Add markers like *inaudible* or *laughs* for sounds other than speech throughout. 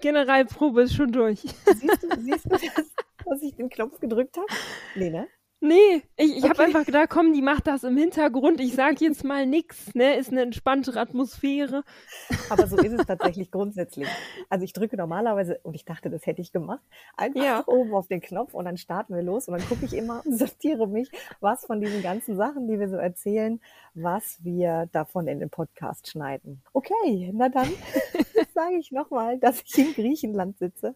Generalprobe ist schon durch. Siehst du, siehst du dass, dass ich den Knopf gedrückt habe? Nee, ne? Nee, ich, ich okay. habe einfach gedacht, komm, die macht das im Hintergrund. Ich sage jetzt mal nix, ne? Ist eine entspanntere Atmosphäre. Aber so ist es *laughs* tatsächlich grundsätzlich. Also ich drücke normalerweise, und ich dachte, das hätte ich gemacht, einfach ja. oben auf den Knopf und dann starten wir los und dann gucke ich immer und *laughs* sortiere mich, was von diesen ganzen Sachen, die wir so erzählen, was wir davon in den Podcast schneiden. Okay, na dann *laughs* sage ich nochmal, dass ich in Griechenland sitze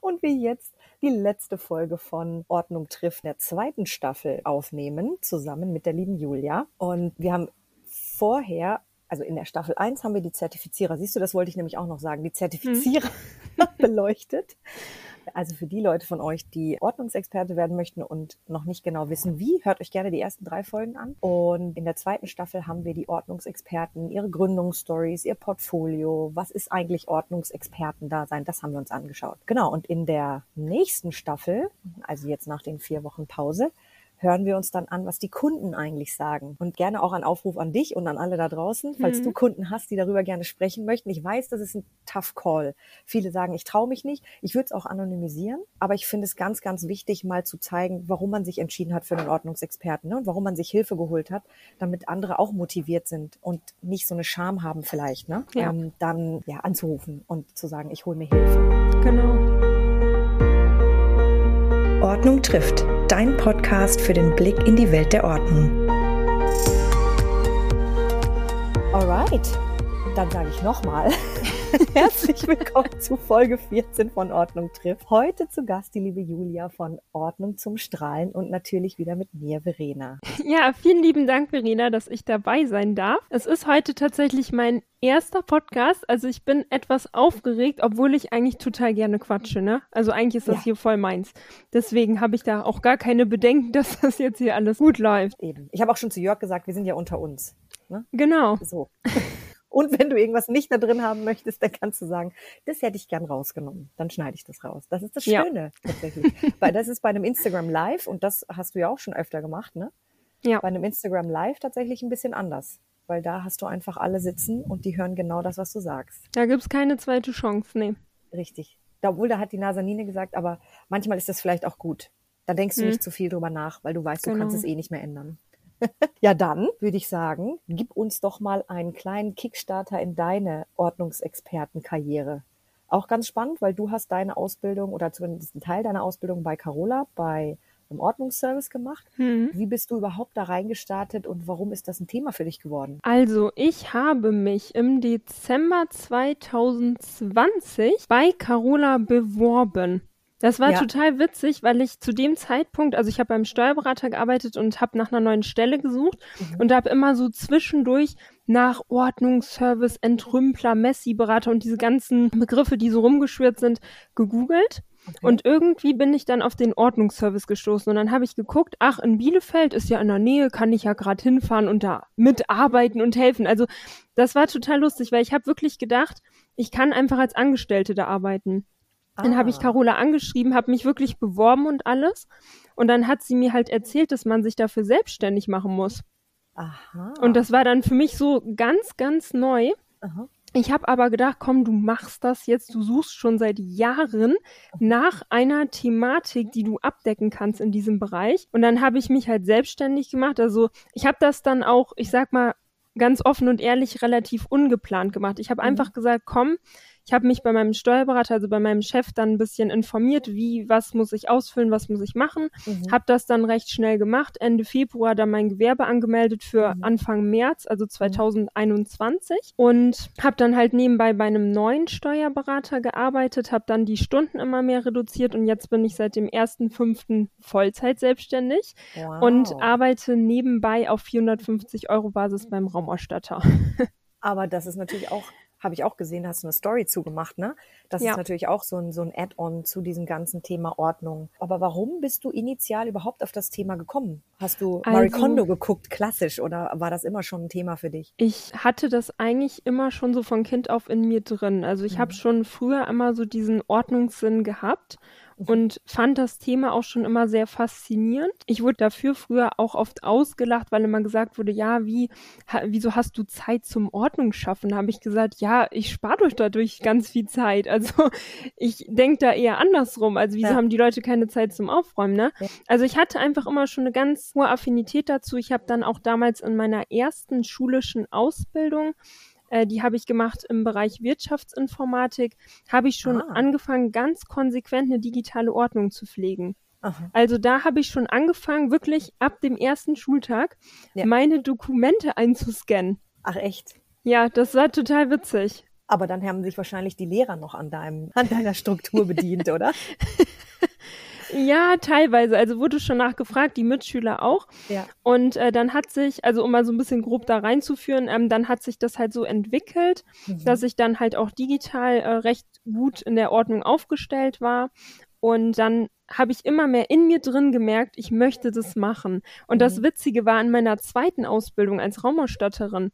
und wir jetzt die letzte Folge von Ordnung trifft der zweiten Staffel aufnehmen, zusammen mit der lieben Julia. Und wir haben vorher also in der Staffel 1 haben wir die Zertifizierer, siehst du, das wollte ich nämlich auch noch sagen, die Zertifizierer hm. *laughs* beleuchtet. Also für die Leute von euch, die Ordnungsexperte werden möchten und noch nicht genau wissen, wie, hört euch gerne die ersten drei Folgen an. Und in der zweiten Staffel haben wir die Ordnungsexperten, ihre Gründungsstories, ihr Portfolio, was ist eigentlich Ordnungsexperten da sein, das haben wir uns angeschaut. Genau, und in der nächsten Staffel, also jetzt nach den vier Wochen Pause, hören wir uns dann an, was die Kunden eigentlich sagen. Und gerne auch ein Aufruf an dich und an alle da draußen, falls mhm. du Kunden hast, die darüber gerne sprechen möchten. Ich weiß, das ist ein tough call. Viele sagen, ich traue mich nicht. Ich würde es auch anonymisieren, aber ich finde es ganz, ganz wichtig, mal zu zeigen, warum man sich entschieden hat für einen Ordnungsexperten ne? und warum man sich Hilfe geholt hat, damit andere auch motiviert sind und nicht so eine Scham haben vielleicht, ne? Ja. Ähm, dann ja anzurufen und zu sagen, ich hole mir Hilfe. Genau. Ordnung trifft, dein Podcast für den Blick in die Welt der Ordnung. Alright, dann sage ich nochmal. *laughs* *laughs* Herzlich willkommen zu Folge 14 von Ordnung trifft. Heute zu Gast die liebe Julia von Ordnung zum Strahlen und natürlich wieder mit mir, Verena. Ja, vielen lieben Dank, Verena, dass ich dabei sein darf. Es ist heute tatsächlich mein erster Podcast. Also ich bin etwas aufgeregt, obwohl ich eigentlich total gerne quatsche, ne? Also eigentlich ist das ja. hier voll meins. Deswegen habe ich da auch gar keine Bedenken, *laughs* dass das jetzt hier alles gut läuft. Eben. Ich habe auch schon zu Jörg gesagt, wir sind ja unter uns. Ne? Genau. So. *laughs* Und wenn du irgendwas nicht da drin haben möchtest, dann kannst du sagen, das hätte ich gern rausgenommen. Dann schneide ich das raus. Das ist das Schöne ja. tatsächlich. *laughs* Weil das ist bei einem Instagram Live und das hast du ja auch schon öfter gemacht, ne? Ja. Bei einem Instagram Live tatsächlich ein bisschen anders. Weil da hast du einfach alle sitzen und die hören genau das, was du sagst. Da gibt's keine zweite Chance, nee. Richtig. Obwohl, da hat die Nasanine gesagt, aber manchmal ist das vielleicht auch gut. Da denkst du hm. nicht zu viel drüber nach, weil du weißt, du genau. kannst es eh nicht mehr ändern. *laughs* ja, dann würde ich sagen, gib uns doch mal einen kleinen Kickstarter in deine Ordnungsexpertenkarriere. Auch ganz spannend, weil du hast deine Ausbildung oder zumindest einen Teil deiner Ausbildung bei Carola, bei einem Ordnungsservice gemacht. Mhm. Wie bist du überhaupt da reingestartet und warum ist das ein Thema für dich geworden? Also, ich habe mich im Dezember 2020 bei Carola beworben. Das war ja. total witzig, weil ich zu dem Zeitpunkt, also ich habe beim Steuerberater gearbeitet und habe nach einer neuen Stelle gesucht mhm. und habe immer so zwischendurch nach Ordnungsservice, Entrümpler, Messi-Berater und diese ganzen Begriffe, die so rumgeschwirrt sind, gegoogelt. Okay. Und irgendwie bin ich dann auf den Ordnungsservice gestoßen und dann habe ich geguckt, ach, in Bielefeld ist ja in der Nähe, kann ich ja gerade hinfahren und da mitarbeiten und helfen. Also das war total lustig, weil ich habe wirklich gedacht, ich kann einfach als Angestellte da arbeiten. Dann habe ich ah. Carola angeschrieben, habe mich wirklich beworben und alles. Und dann hat sie mir halt erzählt, dass man sich dafür selbstständig machen muss. Aha. Und das war dann für mich so ganz, ganz neu. Aha. Ich habe aber gedacht, komm, du machst das jetzt, du suchst schon seit Jahren nach einer Thematik, die du abdecken kannst in diesem Bereich. Und dann habe ich mich halt selbstständig gemacht. Also ich habe das dann auch, ich sag mal, ganz offen und ehrlich relativ ungeplant gemacht. Ich habe mhm. einfach gesagt, komm, ich habe mich bei meinem Steuerberater, also bei meinem Chef, dann ein bisschen informiert, wie, was muss ich ausfüllen, was muss ich machen. Mhm. Habe das dann recht schnell gemacht. Ende Februar dann mein Gewerbe angemeldet für mhm. Anfang März, also 2021. Mhm. Und habe dann halt nebenbei bei einem neuen Steuerberater gearbeitet, habe dann die Stunden immer mehr reduziert und jetzt bin ich seit dem 1.5. Vollzeit selbstständig wow. und arbeite nebenbei auf 450 Euro Basis beim Raumausstatter. Aber das ist natürlich auch habe ich auch gesehen, hast du eine Story zugemacht, ne? Das ja. ist natürlich auch so ein, so ein Add-on zu diesem ganzen Thema Ordnung. Aber warum bist du initial überhaupt auf das Thema gekommen? Hast du also, Marie Kondo geguckt, klassisch, oder war das immer schon ein Thema für dich? Ich hatte das eigentlich immer schon so von Kind auf in mir drin. Also ich mhm. habe schon früher immer so diesen Ordnungssinn gehabt. Und fand das Thema auch schon immer sehr faszinierend. Ich wurde dafür früher auch oft ausgelacht, weil immer gesagt wurde, ja, wie, ha, wieso hast du Zeit zum Ordnung schaffen? Da habe ich gesagt, ja, ich spare euch dadurch ganz viel Zeit. Also *laughs* ich denke da eher andersrum. Also wieso ja. haben die Leute keine Zeit zum Aufräumen, ne? Ja. Also ich hatte einfach immer schon eine ganz hohe Affinität dazu. Ich habe dann auch damals in meiner ersten schulischen Ausbildung äh, die habe ich gemacht im Bereich Wirtschaftsinformatik, habe ich schon ah. angefangen, ganz konsequent eine digitale Ordnung zu pflegen. Aha. Also da habe ich schon angefangen, wirklich ab dem ersten Schultag ja. meine Dokumente einzuscannen. Ach echt? Ja, das war total witzig. Aber dann haben sich wahrscheinlich die Lehrer noch an deinem, an deiner Struktur bedient, oder? *laughs* Ja, teilweise. Also wurde schon nachgefragt, die Mitschüler auch. Ja. Und äh, dann hat sich, also um mal so ein bisschen grob da reinzuführen, ähm, dann hat sich das halt so entwickelt, mhm. dass ich dann halt auch digital äh, recht gut in der Ordnung aufgestellt war. Und dann habe ich immer mehr in mir drin gemerkt, ich möchte das machen. Und mhm. das Witzige war in meiner zweiten Ausbildung als Raumausstatterin,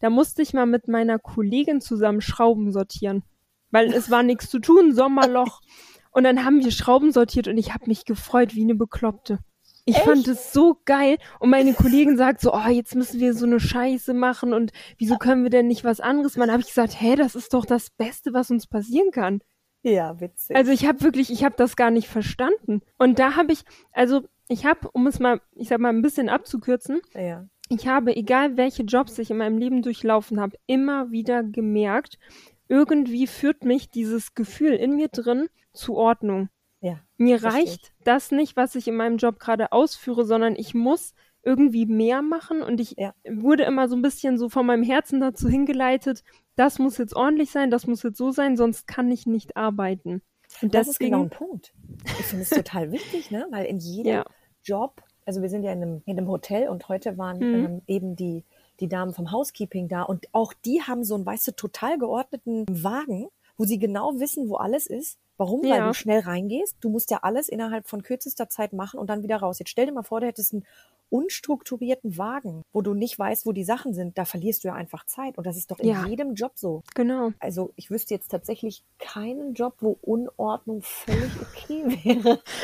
da musste ich mal mit meiner Kollegin zusammen Schrauben sortieren. Weil es war nichts zu tun, Sommerloch. *laughs* Und dann haben wir Schrauben sortiert und ich habe mich gefreut wie eine Bekloppte. Ich Echt? fand es so geil und meine Kollegin sagt so, oh, jetzt müssen wir so eine Scheiße machen und wieso können wir denn nicht was anderes machen? habe ich gesagt, hä, das ist doch das Beste, was uns passieren kann. Ja, witzig. Also ich habe wirklich, ich habe das gar nicht verstanden. Und da habe ich, also ich habe, um es mal, ich sag mal, ein bisschen abzukürzen, ja. ich habe, egal welche Jobs ich in meinem Leben durchlaufen habe, immer wieder gemerkt, irgendwie führt mich dieses Gefühl in mir drin zu Ordnung. Ja, mir reicht das nicht, was ich in meinem Job gerade ausführe, sondern ich muss irgendwie mehr machen und ich ja. wurde immer so ein bisschen so von meinem Herzen dazu hingeleitet, das muss jetzt ordentlich sein, das muss jetzt so sein, sonst kann ich nicht arbeiten. Und das deswegen, ist genau ein Punkt. Ich finde es total *laughs* wichtig, ne? weil in jedem ja. Job, also wir sind ja in einem, in einem Hotel und heute waren mhm. ähm, eben die die Damen vom Housekeeping da und auch die haben so einen, weißt du, total geordneten Wagen, wo sie genau wissen, wo alles ist. Warum? Ja. Weil du schnell reingehst. Du musst ja alles innerhalb von kürzester Zeit machen und dann wieder raus. Jetzt stell dir mal vor, du hättest einen unstrukturierten Wagen, wo du nicht weißt, wo die Sachen sind. Da verlierst du ja einfach Zeit. Und das ist doch in ja. jedem Job so. Genau. Also ich wüsste jetzt tatsächlich keinen Job, wo Unordnung völlig okay wäre. *laughs*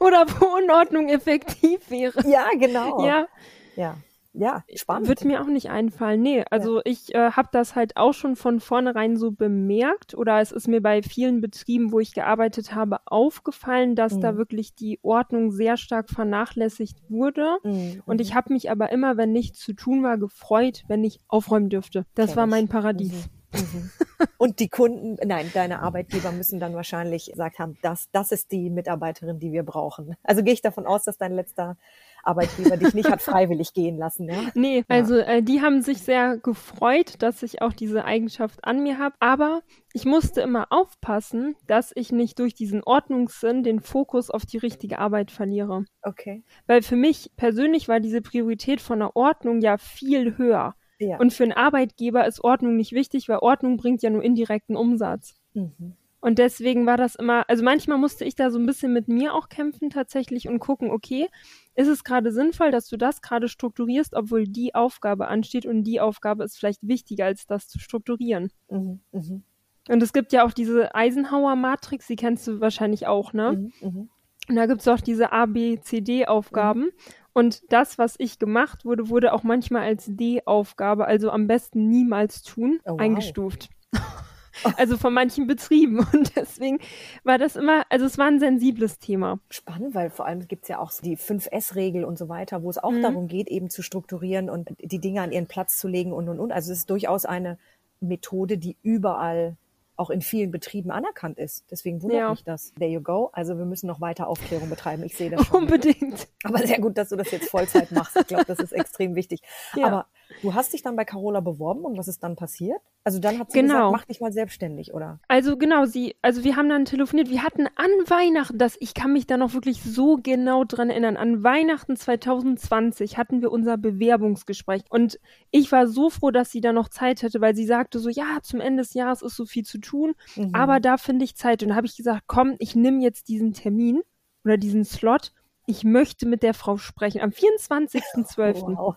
Oder wo Unordnung effektiv wäre. Ja, genau. Ja. Ja. Ja, spannend. Wird mir auch nicht einfallen. Nee, also ja. ich äh, habe das halt auch schon von vornherein so bemerkt oder es ist mir bei vielen Betrieben, wo ich gearbeitet habe, aufgefallen, dass mhm. da wirklich die Ordnung sehr stark vernachlässigt wurde. Mhm. Und ich mhm. habe mich aber immer, wenn nichts zu tun war, gefreut, wenn ich aufräumen dürfte. Das Kenn war mein Paradies. Mhm. Mhm. Und die Kunden, nein, deine Arbeitgeber müssen dann wahrscheinlich gesagt haben, das, das ist die Mitarbeiterin, die wir brauchen. Also gehe ich davon aus, dass dein letzter Arbeitgeber dich nicht hat *laughs* freiwillig gehen lassen. Ja? Nee, ja. also äh, die haben sich sehr gefreut, dass ich auch diese Eigenschaft an mir habe. Aber ich musste immer aufpassen, dass ich nicht durch diesen Ordnungssinn den Fokus auf die richtige Arbeit verliere. Okay. Weil für mich persönlich war diese Priorität von der Ordnung ja viel höher. Ja. Und für einen Arbeitgeber ist Ordnung nicht wichtig, weil Ordnung bringt ja nur indirekten Umsatz. Mhm. Und deswegen war das immer, also manchmal musste ich da so ein bisschen mit mir auch kämpfen tatsächlich und gucken, okay, ist es gerade sinnvoll, dass du das gerade strukturierst, obwohl die Aufgabe ansteht und die Aufgabe ist vielleicht wichtiger, als das zu strukturieren. Mhm, mh. Und es gibt ja auch diese Eisenhower-Matrix, die kennst du wahrscheinlich auch, ne? Mhm, mh. Und da gibt es auch diese A, B, C, D-Aufgaben. Und das, was ich gemacht wurde, wurde auch manchmal als D-Aufgabe, also am besten niemals tun, oh, wow. eingestuft. *laughs* *laughs* also von manchen Betrieben. *laughs* Und deswegen war das immer, also es war ein sensibles Thema. Spannend, weil vor allem gibt es ja auch die 5S-Regel und so weiter, wo es auch mhm. darum geht, eben zu strukturieren und die Dinge an ihren Platz zu legen und und und. Also es ist durchaus eine Methode, die überall auch in vielen Betrieben anerkannt ist. Deswegen wundert ja. mich das. There you go. Also wir müssen noch weiter Aufklärung betreiben. Ich sehe das schon. Unbedingt. Aber sehr gut, dass du das jetzt Vollzeit machst. Ich glaube, das ist extrem wichtig. Ja. Aber Du hast dich dann bei Carola beworben und was ist dann passiert? Also dann hat sie genau. gesagt, mach dich mal selbstständig, oder? Also genau, sie, also wir haben dann telefoniert. Wir hatten an Weihnachten, das, ich kann mich da noch wirklich so genau dran erinnern, an Weihnachten 2020 hatten wir unser Bewerbungsgespräch und ich war so froh, dass sie da noch Zeit hätte, weil sie sagte so, ja, zum Ende des Jahres ist so viel zu tun, mhm. aber da finde ich Zeit. Und da habe ich gesagt, komm, ich nehme jetzt diesen Termin oder diesen Slot. Ich möchte mit der Frau sprechen am 24.12. Wow.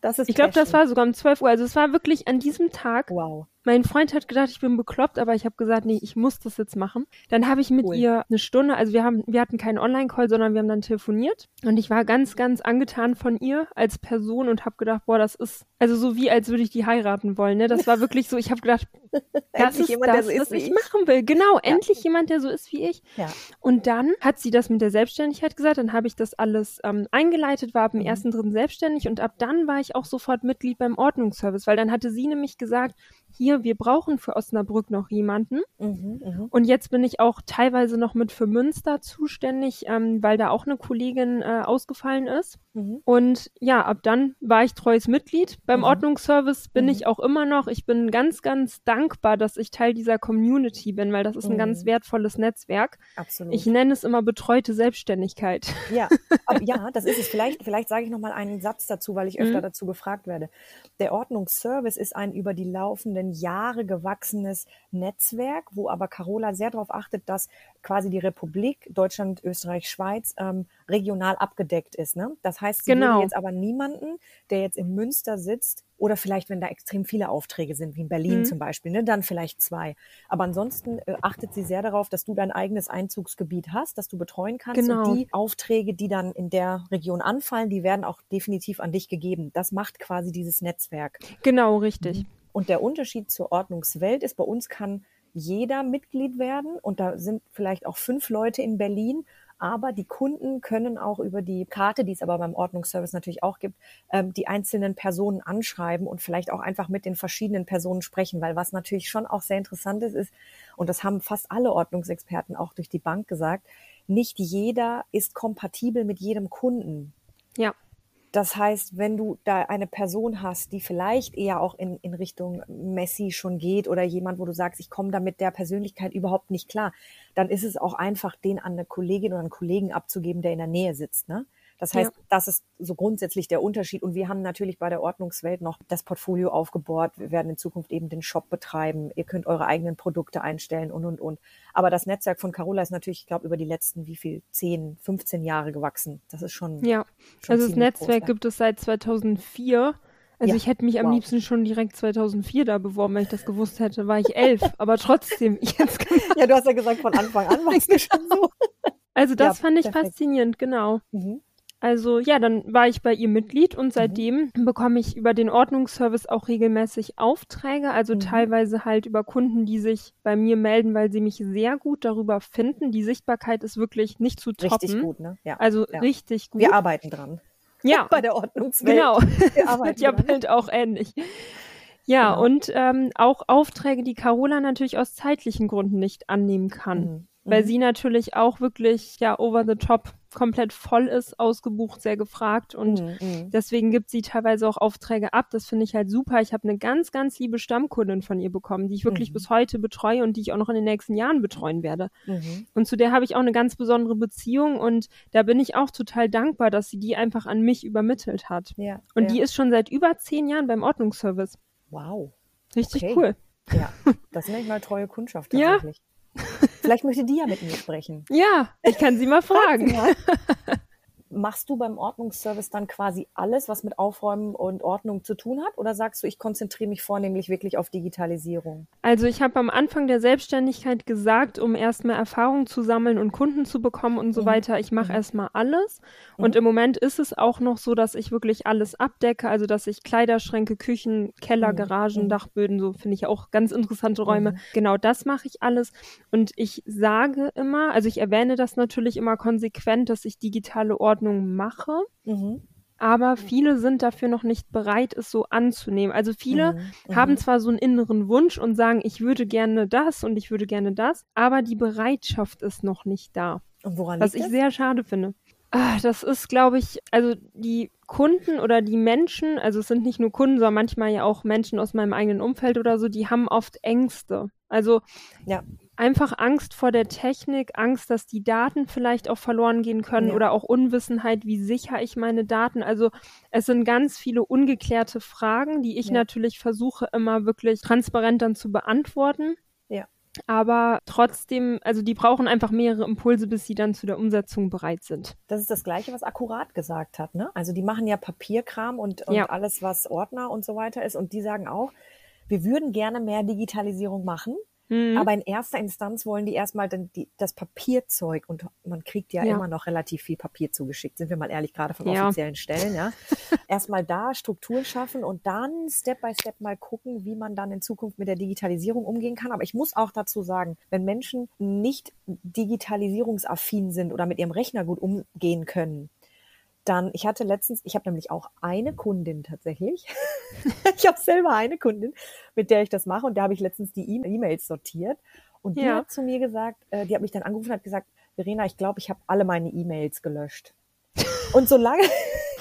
Das ist ich glaube, das war sogar um 12 Uhr. Also es war wirklich an diesem Tag. Wow. Mein Freund hat gedacht, ich bin bekloppt, aber ich habe gesagt, nee, ich muss das jetzt machen. Dann habe ich mit cool. ihr eine Stunde, also wir haben, wir hatten keinen Online-Call, sondern wir haben dann telefoniert und ich war ganz, ganz angetan von ihr als Person und habe gedacht, boah, das ist also so wie als würde ich die heiraten wollen. Ne, das war wirklich so. Ich habe gedacht, *laughs* das ist jemand, das, so ist was ich, ich machen will. Genau, ja. endlich jemand, der so ist wie ich. Ja. Und dann hat sie das mit der Selbstständigkeit gesagt. Dann habe ich das alles ähm, eingeleitet, war ab dem mhm. ersten dritten selbstständig und ab dann war ich auch sofort Mitglied beim Ordnungsservice, weil dann hatte sie nämlich gesagt, hier, wir brauchen für Osnabrück noch jemanden. Mhm, mh. Und jetzt bin ich auch teilweise noch mit für Münster zuständig, ähm, weil da auch eine Kollegin äh, ausgefallen ist. Mhm. Und ja, ab dann war ich treues Mitglied. Beim mhm. Ordnungsservice bin mhm. ich auch immer noch. Ich bin ganz, ganz dankbar, dass ich Teil dieser Community bin, weil das ist ein ganz mhm. wertvolles Netzwerk. Absolut. Ich nenne es immer betreute Selbstständigkeit. Ja, *laughs* aber, ja, das ist es. Vielleicht, vielleicht sage ich noch mal einen Satz dazu, weil ich öfter mhm. dazu gefragt werde. Der Ordnungsservice ist ein über die laufenden Jahre gewachsenes Netzwerk, wo aber Carola sehr darauf achtet, dass quasi die Republik Deutschland, Österreich, Schweiz ähm, regional abgedeckt ist. Ne? Das heißt, sie genau. jetzt aber niemanden, der jetzt in Münster sitzt, oder vielleicht, wenn da extrem viele Aufträge sind, wie in Berlin mhm. zum Beispiel, ne, dann vielleicht zwei. Aber ansonsten äh, achtet sie sehr darauf, dass du dein eigenes Einzugsgebiet hast, dass du betreuen kannst. Genau. Und die Aufträge, die dann in der Region anfallen, die werden auch definitiv an dich gegeben. Das macht quasi dieses Netzwerk. Genau, richtig. Mhm. Und der Unterschied zur Ordnungswelt ist, bei uns kann jeder Mitglied werden und da sind vielleicht auch fünf Leute in Berlin aber die Kunden können auch über die Karte, die es aber beim Ordnungsservice natürlich auch gibt, ähm, die einzelnen Personen anschreiben und vielleicht auch einfach mit den verschiedenen Personen sprechen, weil was natürlich schon auch sehr interessant ist, ist, und das haben fast alle Ordnungsexperten auch durch die Bank gesagt, nicht jeder ist kompatibel mit jedem Kunden. Ja. Das heißt, wenn du da eine Person hast, die vielleicht eher auch in, in Richtung Messi schon geht oder jemand, wo du sagst, ich komme da mit der Persönlichkeit überhaupt nicht klar, dann ist es auch einfach, den an eine Kollegin oder einen Kollegen abzugeben, der in der Nähe sitzt. Ne? Das heißt, ja. das ist so grundsätzlich der Unterschied. Und wir haben natürlich bei der Ordnungswelt noch das Portfolio aufgebaut. Wir werden in Zukunft eben den Shop betreiben. Ihr könnt eure eigenen Produkte einstellen und, und, und. Aber das Netzwerk von Carola ist natürlich, ich glaube, über die letzten, wie viel, 10, 15 Jahre gewachsen. Das ist schon. Ja, schon also das Netzwerk groß, gibt es seit 2004. Also ja. ich hätte mich wow. am liebsten schon direkt 2004 da beworben, wenn ich das gewusst hätte, war ich elf. *laughs* aber trotzdem, jetzt Ja, du hast ja gesagt, von Anfang an warst du *laughs* schon so. Also das ja, fand ich perfekt. faszinierend, genau. Mhm. Also ja, dann war ich bei ihr Mitglied und mhm. seitdem mhm. bekomme ich über den Ordnungsservice auch regelmäßig Aufträge, also mhm. teilweise halt über Kunden, die sich bei mir melden, weil sie mich sehr gut darüber finden. Die Sichtbarkeit ist wirklich nicht zu toppen. Richtig gut, ne? Ja. Also ja. richtig gut. Wir arbeiten dran. Ja. *laughs* bei der Ordnungswelt. Genau. Wir *laughs* arbeiten ja bald auch ähnlich. Ja, genau. und ähm, auch Aufträge, die Carola natürlich aus zeitlichen Gründen nicht annehmen kann. Mhm weil mhm. sie natürlich auch wirklich ja over the top komplett voll ist, ausgebucht, sehr gefragt und mhm. mhm. deswegen gibt sie teilweise auch Aufträge ab. Das finde ich halt super. Ich habe eine ganz, ganz liebe Stammkundin von ihr bekommen, die ich wirklich mhm. bis heute betreue und die ich auch noch in den nächsten Jahren betreuen werde. Mhm. Und zu der habe ich auch eine ganz besondere Beziehung und da bin ich auch total dankbar, dass sie die einfach an mich übermittelt hat. Ja, und ja. die ist schon seit über zehn Jahren beim Ordnungsservice. Wow. Richtig okay. cool. Ja, das nenne ich mal treue Kundschaft *laughs* tatsächlich. Ja. Vielleicht möchte die ja mit mir sprechen. Ja, ich kann sie mal fragen. *laughs* Machst du beim Ordnungsservice dann quasi alles, was mit Aufräumen und Ordnung zu tun hat? Oder sagst du, ich konzentriere mich vornehmlich wirklich auf Digitalisierung? Also ich habe am Anfang der Selbstständigkeit gesagt, um erstmal Erfahrung zu sammeln und Kunden zu bekommen und so mhm. weiter, ich mache mhm. erstmal alles. Mhm. Und im Moment ist es auch noch so, dass ich wirklich alles abdecke, also dass ich Kleiderschränke, Küchen, Keller, mhm. Garagen, mhm. Dachböden, so finde ich auch ganz interessante Räume. Mhm. Genau das mache ich alles. Und ich sage immer, also ich erwähne das natürlich immer konsequent, dass ich digitale Ordnung Ordnung mache. Mhm. Aber viele sind dafür noch nicht bereit, es so anzunehmen. Also viele mhm. mhm. haben zwar so einen inneren Wunsch und sagen, ich würde gerne das und ich würde gerne das, aber die Bereitschaft ist noch nicht da. Und woran was ich das? sehr schade finde. Ah, das ist, glaube ich, also die Kunden oder die Menschen, also es sind nicht nur Kunden, sondern manchmal ja auch Menschen aus meinem eigenen Umfeld oder so, die haben oft Ängste. Also ja einfach Angst vor der Technik, Angst, dass die Daten vielleicht auch verloren gehen können ja. oder auch Unwissenheit, wie sicher ich meine Daten. Also es sind ganz viele ungeklärte Fragen, die ich ja. natürlich versuche immer wirklich transparent dann zu beantworten. Ja. Aber trotzdem, also die brauchen einfach mehrere Impulse, bis sie dann zu der Umsetzung bereit sind. Das ist das Gleiche, was Akkurat gesagt hat. Ne? Also die machen ja Papierkram und, und ja. alles, was Ordner und so weiter ist. Und die sagen auch, wir würden gerne mehr Digitalisierung machen, Mhm. Aber in erster Instanz wollen die erstmal dann die, das Papierzeug und man kriegt ja, ja, immer noch relativ viel Papier zugeschickt, sind wir mal ehrlich, gerade von ja. offiziellen Stellen, ja. *laughs* erstmal da Struktur schaffen und dann Step by Step mal gucken, wie man dann in Zukunft mit der Digitalisierung umgehen kann. Aber ich muss auch dazu sagen, wenn Menschen nicht digitalisierungsaffin sind oder mit ihrem Rechner gut umgehen können, dann, ich hatte letztens, ich habe nämlich auch eine Kundin tatsächlich. *laughs* ich habe selber eine Kundin, mit der ich das mache und da habe ich letztens die e- E-Mails sortiert und die ja. hat zu mir gesagt, äh, die hat mich dann angerufen und hat gesagt, Verena, ich glaube, ich habe alle meine E-Mails gelöscht. *laughs* Und solange,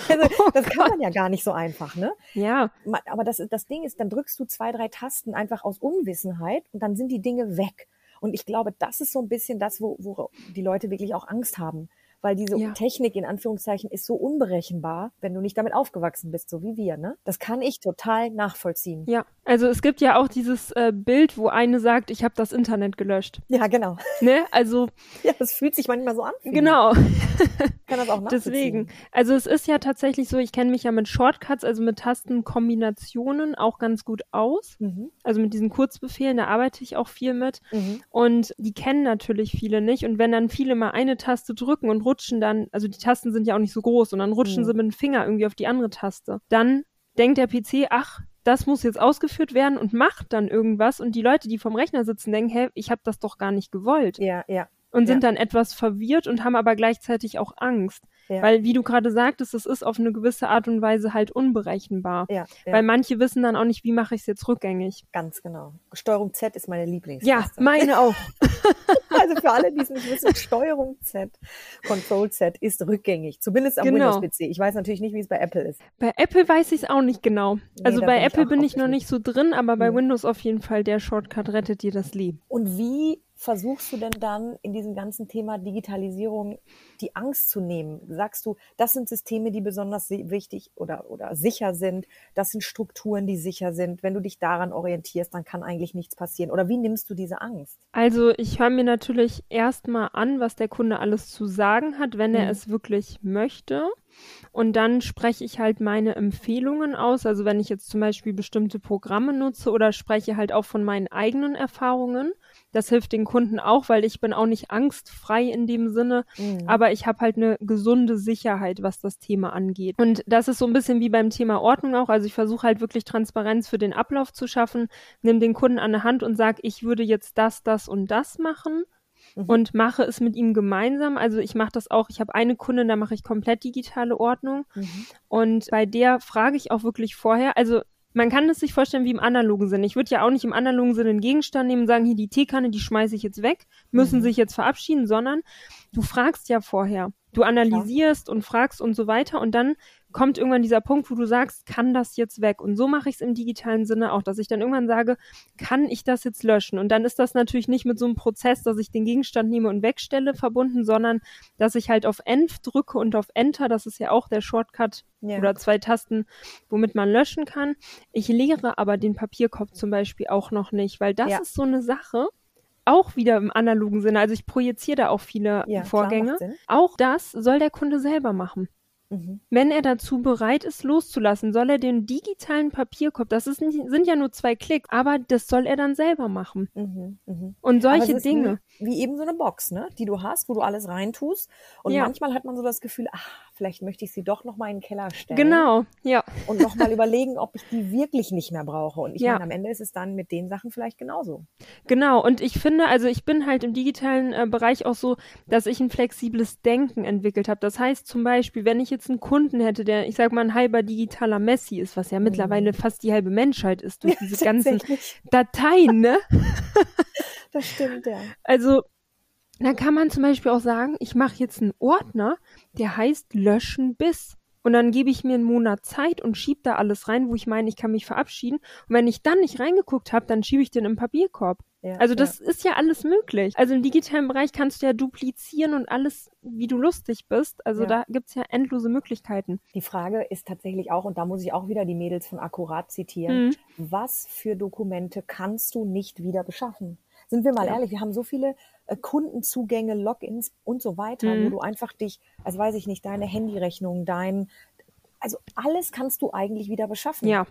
also, oh das kann man ja gar nicht so einfach, ne? Ja. Aber das, das Ding ist, dann drückst du zwei, drei Tasten einfach aus Unwissenheit und dann sind die Dinge weg. Und ich glaube, das ist so ein bisschen das, wo, wo die Leute wirklich auch Angst haben weil diese ja. Technik in Anführungszeichen ist so unberechenbar, wenn du nicht damit aufgewachsen bist, so wie wir. Ne? Das kann ich total nachvollziehen. Ja, also es gibt ja auch dieses äh, Bild, wo eine sagt, ich habe das Internet gelöscht. Ja, genau. Ne? Also *laughs* ja, das fühlt sich manchmal so an. Genau. *laughs* kann das auch Deswegen. Also es ist ja tatsächlich so, ich kenne mich ja mit Shortcuts, also mit Tastenkombinationen auch ganz gut aus. Mhm. Also mit diesen Kurzbefehlen, da arbeite ich auch viel mit. Mhm. Und die kennen natürlich viele nicht. Und wenn dann viele mal eine Taste drücken und rutschen dann, also die Tasten sind ja auch nicht so groß und dann rutschen mhm. sie mit dem Finger irgendwie auf die andere Taste. Dann denkt der PC, ach, das muss jetzt ausgeführt werden und macht dann irgendwas und die Leute, die vom Rechner sitzen, denken, hey, ich habe das doch gar nicht gewollt. Ja, ja. Und sind ja. dann etwas verwirrt und haben aber gleichzeitig auch Angst. Ja. Weil, wie du gerade sagtest, es ist auf eine gewisse Art und Weise halt unberechenbar. Ja, ja. Weil manche wissen dann auch nicht, wie mache ich es jetzt rückgängig. Ganz genau. Steuerung Z ist meine Lieblings. Ja, meine *laughs* auch. Also für alle, die es nicht wissen, Steuerung Z, Control Z ist rückgängig. Zumindest am genau. Windows-PC. Ich weiß natürlich nicht, wie es bei Apple ist. Bei Apple weiß ich es auch nicht genau. Nee, also bei bin Apple ich bin ich noch nicht so drin, aber bei hm. Windows auf jeden Fall der Shortcut rettet dir das Leben. Und wie versuchst du denn dann in diesem ganzen Thema Digitalisierung die Angst zu nehmen? Sagst du, das sind Systeme, die besonders wichtig oder, oder sicher sind, das sind Strukturen, die sicher sind. Wenn du dich daran orientierst, dann kann eigentlich nichts passieren. Oder wie nimmst du diese Angst? Also ich höre mir natürlich erstmal an, was der Kunde alles zu sagen hat, wenn er mhm. es wirklich möchte. Und dann spreche ich halt meine Empfehlungen aus. Also wenn ich jetzt zum Beispiel bestimmte Programme nutze oder spreche halt auch von meinen eigenen Erfahrungen. Das hilft den Kunden auch, weil ich bin auch nicht angstfrei in dem Sinne, mhm. aber ich habe halt eine gesunde Sicherheit, was das Thema angeht. Und das ist so ein bisschen wie beim Thema Ordnung auch. Also ich versuche halt wirklich Transparenz für den Ablauf zu schaffen, nehme den Kunden an der Hand und sage, ich würde jetzt das, das und das machen. Mhm. Und mache es mit ihm gemeinsam. Also ich mache das auch. Ich habe eine Kundin, da mache ich komplett digitale Ordnung. Mhm. Und bei der frage ich auch wirklich vorher. Also man kann es sich vorstellen wie im analogen Sinne. Ich würde ja auch nicht im analogen Sinne einen Gegenstand nehmen und sagen, hier die Teekanne, die schmeiße ich jetzt weg, müssen mhm. sich jetzt verabschieden, sondern du fragst ja vorher. Du analysierst ja. und fragst und so weiter und dann kommt irgendwann dieser Punkt, wo du sagst, kann das jetzt weg? Und so mache ich es im digitalen Sinne auch, dass ich dann irgendwann sage, kann ich das jetzt löschen? Und dann ist das natürlich nicht mit so einem Prozess, dass ich den Gegenstand nehme und wegstelle verbunden, sondern dass ich halt auf Env drücke und auf Enter, das ist ja auch der Shortcut ja. oder zwei Tasten, womit man löschen kann. Ich leere aber den Papierkopf zum Beispiel auch noch nicht, weil das ja. ist so eine Sache, auch wieder im analogen Sinne. Also ich projiziere da auch viele ja, Vorgänge. Klar, auch das soll der Kunde selber machen. Mhm. Wenn er dazu bereit ist, loszulassen, soll er den digitalen Papierkorb, das ist nicht, sind ja nur zwei Klicks, aber das soll er dann selber machen. Mhm, mh. Und solche Dinge. Wie, wie, eben so eine Box, ne, die du hast, wo du alles reintust. Und ja. manchmal hat man so das Gefühl, ach, vielleicht möchte ich sie doch noch mal in den Keller stellen. Genau, ja. Und noch mal überlegen, ob ich die wirklich nicht mehr brauche. Und ich ja. meine, am Ende ist es dann mit den Sachen vielleicht genauso. Genau. Und ich finde, also ich bin halt im digitalen äh, Bereich auch so, dass ich ein flexibles Denken entwickelt habe. Das heißt zum Beispiel, wenn ich jetzt einen Kunden hätte, der, ich sag mal, ein halber digitaler Messi ist, was ja mhm. mittlerweile fast die halbe Menschheit ist durch diese *laughs* ganzen Dateien, ne? *laughs* *laughs* das stimmt, ja. Also dann kann man zum Beispiel auch sagen, ich mache jetzt einen Ordner, der heißt Löschen bis. Und dann gebe ich mir einen Monat Zeit und schiebe da alles rein, wo ich meine, ich kann mich verabschieden. Und wenn ich dann nicht reingeguckt habe, dann schiebe ich den im Papierkorb. Ja, also das ja. ist ja alles möglich. Also im digitalen Bereich kannst du ja duplizieren und alles, wie du lustig bist. Also ja. da gibt's ja endlose Möglichkeiten. Die Frage ist tatsächlich auch, und da muss ich auch wieder die Mädels von Akkurat zitieren, mhm. was für Dokumente kannst du nicht wieder beschaffen? Sind wir mal ehrlich, wir haben so viele äh, Kundenzugänge, Logins und so weiter, mhm. wo du einfach dich, also weiß ich nicht, deine Handyrechnung, dein, also alles kannst du eigentlich wieder beschaffen. Ja.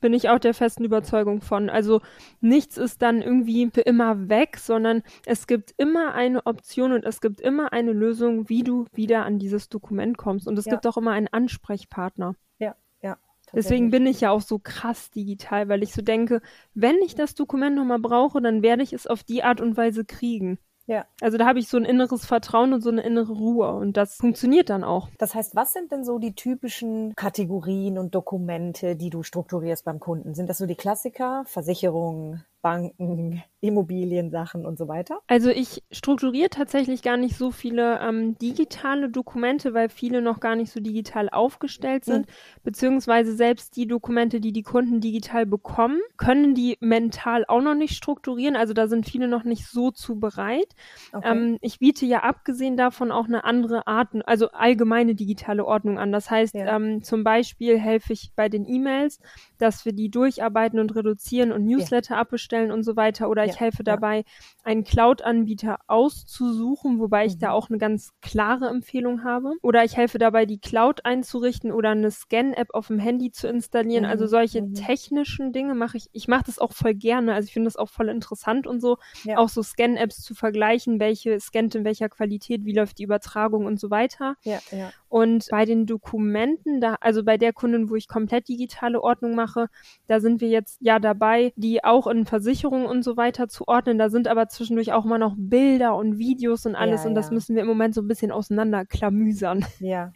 Bin ich auch der festen Überzeugung von. Also nichts ist dann irgendwie für immer weg, sondern es gibt immer eine Option und es gibt immer eine Lösung, wie du wieder an dieses Dokument kommst. Und es ja. gibt auch immer einen Ansprechpartner. Ja, ja. Deswegen bin ich ja auch so krass digital, weil ich so denke, wenn ich das Dokument nochmal brauche, dann werde ich es auf die Art und Weise kriegen. Ja. Also da habe ich so ein inneres Vertrauen und so eine innere Ruhe und das funktioniert dann auch. Das heißt, was sind denn so die typischen Kategorien und Dokumente, die du strukturierst beim Kunden? Sind das so die Klassiker, Versicherungen, Banken, Immobiliensachen und so weiter? Also ich strukturiere tatsächlich gar nicht so viele ähm, digitale Dokumente, weil viele noch gar nicht so digital aufgestellt sind, mhm. beziehungsweise selbst die Dokumente, die die Kunden digital bekommen, können die mental auch noch nicht strukturieren. Also da sind viele noch nicht so zu bereit. Okay. Ähm, ich biete ja abgesehen davon auch eine andere Art, also allgemeine digitale Ordnung an. Das heißt, ja. ähm, zum Beispiel helfe ich bei den E-Mails, dass wir die durcharbeiten und reduzieren und Newsletter ja. abbestellen und so weiter. Oder. Ich helfe dabei, einen Cloud-Anbieter auszusuchen, wobei ich mhm. da auch eine ganz klare Empfehlung habe. Oder ich helfe dabei, die Cloud einzurichten oder eine Scan-App auf dem Handy zu installieren. Also mhm. Also solche mhm. technischen Dinge mache ich. Ich mache das auch voll gerne. Also ich finde das auch voll interessant und so. Auch so Scan-Apps zu vergleichen, welche scannt in welcher Qualität, wie läuft die Übertragung und so weiter. Ja, ja. Und bei den Dokumenten, da, also bei der Kundin, wo ich komplett digitale Ordnung mache. Da sind wir jetzt ja dabei, die auch in Versicherungen und so weiter zu ordnen. Da sind aber zwischendurch auch mal noch Bilder und Videos und alles ja, und ja. das müssen wir im Moment so ein bisschen auseinanderklamüsern. Ja.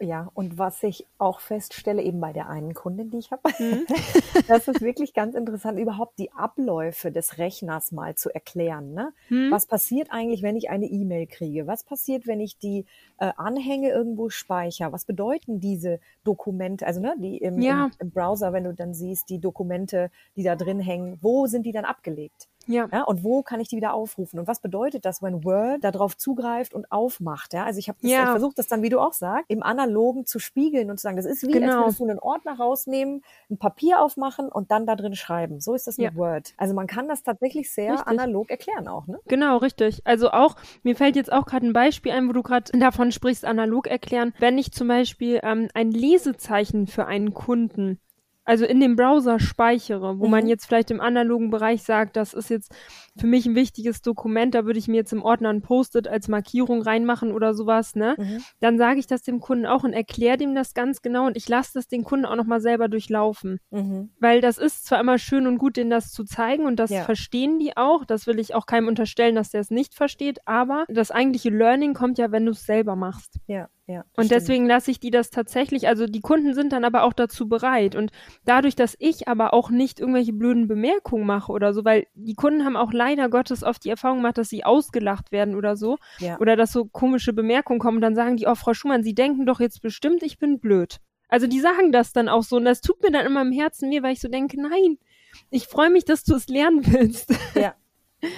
Ja, und was ich auch feststelle, eben bei der einen Kundin, die ich habe, mhm. *laughs* das ist wirklich ganz interessant, überhaupt die Abläufe des Rechners mal zu erklären. Ne? Mhm. Was passiert eigentlich, wenn ich eine E-Mail kriege? Was passiert, wenn ich die äh, Anhänge irgendwo speichere? Was bedeuten diese Dokumente, also ne, die im, ja. im, im Browser, wenn du dann siehst, die Dokumente, die da drin hängen, wo sind die dann abgelegt? Ja. ja. Und wo kann ich die wieder aufrufen? Und was bedeutet das, wenn Word darauf zugreift und aufmacht? Ja, also ich habe ja. versucht, das dann, wie du auch sagst, im Analogen zu spiegeln und zu sagen, das ist wie, genau. als würdest du einen Ordner rausnehmen, ein Papier aufmachen und dann da drin schreiben. So ist das mit ja. Word. Also man kann das tatsächlich sehr richtig. analog erklären auch, ne? Genau, richtig. Also auch, mir fällt jetzt auch gerade ein Beispiel ein, wo du gerade davon sprichst, analog erklären. Wenn ich zum Beispiel ähm, ein Lesezeichen für einen Kunden also in dem Browser speichere, wo mhm. man jetzt vielleicht im analogen Bereich sagt, das ist jetzt für mich ein wichtiges Dokument, da würde ich mir jetzt im Ordner ein Post-it als Markierung reinmachen oder sowas, ne? Mhm. Dann sage ich das dem Kunden auch und erkläre dem das ganz genau und ich lasse das den Kunden auch nochmal selber durchlaufen. Mhm. Weil das ist zwar immer schön und gut, denen das zu zeigen und das ja. verstehen die auch, das will ich auch keinem unterstellen, dass der es nicht versteht, aber das eigentliche Learning kommt ja, wenn du es selber machst. Ja. Ja, und deswegen lasse ich die das tatsächlich, also die Kunden sind dann aber auch dazu bereit. Und dadurch, dass ich aber auch nicht irgendwelche blöden Bemerkungen mache oder so, weil die Kunden haben auch leider Gottes oft die Erfahrung gemacht, dass sie ausgelacht werden oder so. Ja. Oder dass so komische Bemerkungen kommen, dann sagen die, oh Frau Schumann, Sie denken doch jetzt bestimmt, ich bin blöd. Also die sagen das dann auch so und das tut mir dann immer im Herzen weh, weil ich so denke, nein, ich freue mich, dass du es lernen willst. Ja, *laughs*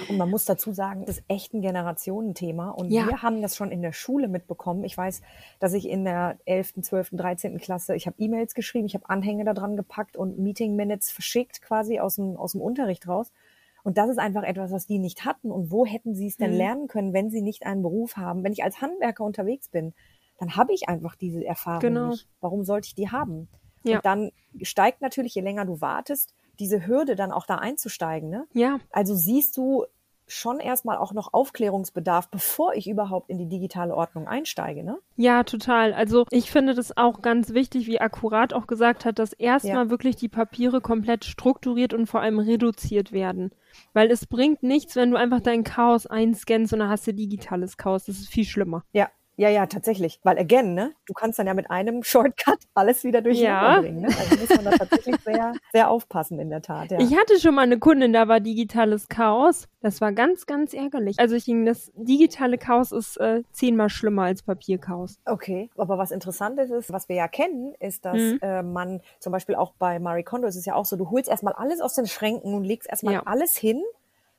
Und man muss dazu sagen, das ist echt ein Generationenthema. Und ja. wir haben das schon in der Schule mitbekommen. Ich weiß, dass ich in der 11., 12., 13. Klasse, ich habe E-Mails geschrieben, ich habe Anhänge da dran gepackt und Meeting Minutes verschickt quasi aus dem, aus dem Unterricht raus. Und das ist einfach etwas, was die nicht hatten. Und wo hätten sie es denn mhm. lernen können, wenn sie nicht einen Beruf haben? Wenn ich als Handwerker unterwegs bin, dann habe ich einfach diese Erfahrung genau. nicht. Warum sollte ich die haben? Ja. Und dann steigt natürlich, je länger du wartest, diese Hürde dann auch da einzusteigen. Ne? Ja. Also siehst du schon erstmal auch noch Aufklärungsbedarf, bevor ich überhaupt in die digitale Ordnung einsteige, ne? Ja, total. Also ich finde das auch ganz wichtig, wie akkurat auch gesagt hat, dass erstmal ja. wirklich die Papiere komplett strukturiert und vor allem reduziert werden. Weil es bringt nichts, wenn du einfach dein Chaos einscannst und dann hast du digitales Chaos. Das ist viel schlimmer. Ja, ja, ja, tatsächlich. Weil again, ne, du kannst dann ja mit einem *laughs* Shortcut alles wieder durcheinander ja. bringen. Ne? Also muss man da tatsächlich sehr, sehr aufpassen in der Tat. Ja. Ich hatte schon mal eine Kundin, da war digitales Chaos. Das war ganz, ganz ärgerlich. Also ich ging, das digitale Chaos ist äh, zehnmal schlimmer als Papierchaos. Okay, aber was interessant ist, ist, was wir ja kennen, ist, dass mhm. äh, man zum Beispiel auch bei Marie Kondo ist es ja auch so, du holst erstmal alles aus den Schränken und legst erstmal ja. alles hin.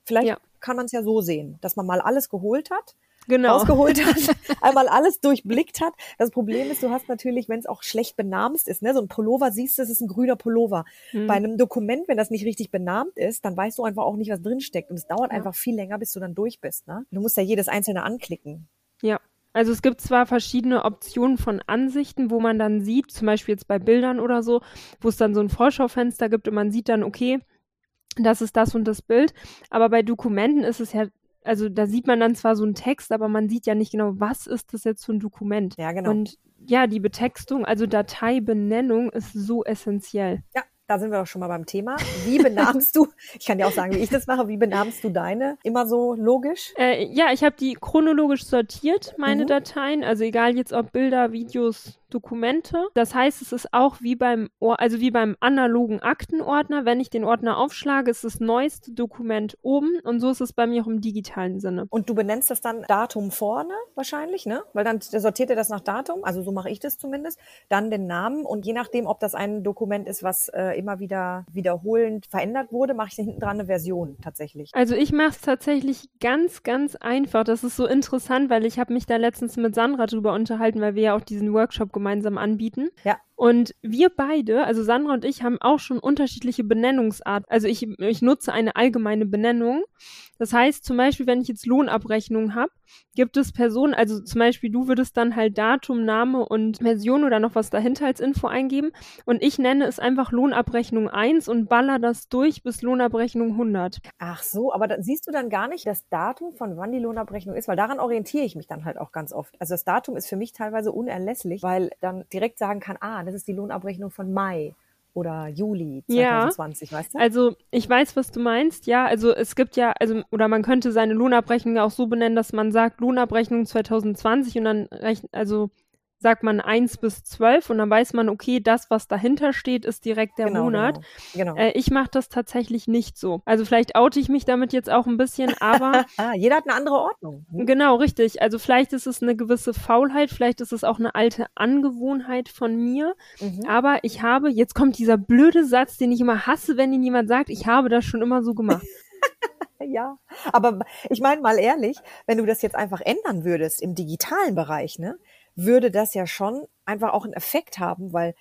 Vielleicht ja. kann man es ja so sehen, dass man mal alles geholt hat genau. rausgeholt hat, *laughs* einmal alles durchblickt hat. Das Problem ist, du hast natürlich, wenn es auch schlecht benamst ist, ne, so ein Pullover siehst du, es ist ein grüner Pullover. Mhm. Bei einem Dokument, wenn das nicht richtig benannt ist, dann weißt du einfach auch nicht, was drin steckt. Und es dauert ja. einfach viel länger, bis du dann durch bist. Ne? Du musst ja jedes einzelne anklicken. Ja. Also es gibt zwar verschiedene Optionen von Ansichten, wo man dann sieht, zum Beispiel jetzt bei Bildern oder so, wo es dann so ein Vorschaufenster gibt und man sieht dann, okay, das ist das und das Bild. Aber bei Dokumenten ist es ja also da sieht man dann zwar so einen Text, aber man sieht ja nicht genau, was ist das jetzt für ein Dokument. Ja, genau. Und ja, die Betextung, also Dateibenennung ist so essentiell. Ja, da sind wir auch schon mal beim Thema. Wie benahmst du, ich kann dir auch sagen, wie ich das mache, wie benahmst du deine? Immer so logisch? Äh, ja, ich habe die chronologisch sortiert, meine mhm. Dateien. Also egal jetzt ob Bilder, Videos, Dokumente. Das heißt, es ist auch wie beim, also wie beim analogen Aktenordner. Wenn ich den Ordner aufschlage, ist das neueste Dokument oben und so ist es bei mir auch im digitalen Sinne. Und du benennst das dann Datum vorne wahrscheinlich, ne? Weil dann sortiert er das nach Datum, also so mache ich das zumindest. Dann den Namen und je nachdem, ob das ein Dokument ist, was äh, immer wieder wiederholend verändert wurde, mache ich hinten dran eine Version tatsächlich. Also ich mache es tatsächlich ganz, ganz einfach. Das ist so interessant, weil ich habe mich da letztens mit Sandra drüber unterhalten, weil wir ja auch diesen Workshop gemeinsam anbieten. Ja. Und wir beide, also Sandra und ich, haben auch schon unterschiedliche Benennungsarten. Also ich, ich nutze eine allgemeine Benennung. Das heißt zum Beispiel, wenn ich jetzt Lohnabrechnung habe, gibt es Personen, also zum Beispiel du würdest dann halt Datum, Name und Version oder noch was dahinter als Info eingeben. Und ich nenne es einfach Lohnabrechnung 1 und baller das durch bis Lohnabrechnung 100. Ach so, aber dann siehst du dann gar nicht das Datum, von wann die Lohnabrechnung ist, weil daran orientiere ich mich dann halt auch ganz oft. Also das Datum ist für mich teilweise unerlässlich, weil dann direkt sagen kann, ah, das ist die Lohnabrechnung von Mai oder Juli 2020, ja, weißt du? Also ich weiß, was du meinst. Ja, also es gibt ja, also oder man könnte seine Lohnabrechnung ja auch so benennen, dass man sagt Lohnabrechnung 2020 und dann rechnet, also sagt man 1 bis 12 und dann weiß man, okay, das, was dahinter steht, ist direkt der genau, Monat. Genau. genau. Äh, ich mache das tatsächlich nicht so. Also vielleicht oute ich mich damit jetzt auch ein bisschen, *laughs* aber. Ah, *laughs* jeder hat eine andere Ordnung. Hm? Genau, richtig. Also vielleicht ist es eine gewisse Faulheit, vielleicht ist es auch eine alte Angewohnheit von mir. Mhm. Aber ich habe, jetzt kommt dieser blöde Satz, den ich immer hasse, wenn ihn jemand sagt, ich habe das schon immer so gemacht. *laughs* ja, aber ich meine mal ehrlich, wenn du das jetzt einfach ändern würdest im digitalen Bereich, ne, würde das ja schon einfach auch einen Effekt haben, weil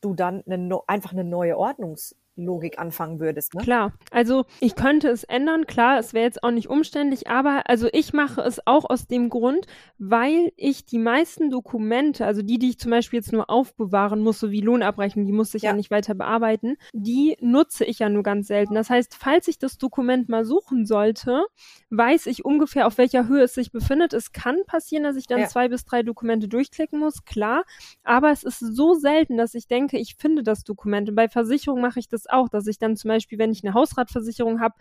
du dann eine, einfach eine neue Ordnungs Logik anfangen würdest. Ne? Klar, also ich könnte es ändern, klar, es wäre jetzt auch nicht umständlich, aber also ich mache es auch aus dem Grund, weil ich die meisten Dokumente, also die, die ich zum Beispiel jetzt nur aufbewahren muss, so wie Lohnabrechnung, die muss ich ja. ja nicht weiter bearbeiten, die nutze ich ja nur ganz selten. Das heißt, falls ich das Dokument mal suchen sollte, weiß ich ungefähr, auf welcher Höhe es sich befindet. Es kann passieren, dass ich dann ja. zwei bis drei Dokumente durchklicken muss, klar, aber es ist so selten, dass ich denke, ich finde das Dokument. Und bei Versicherung mache ich das auch, dass ich dann zum Beispiel, wenn ich eine Hausratversicherung habe,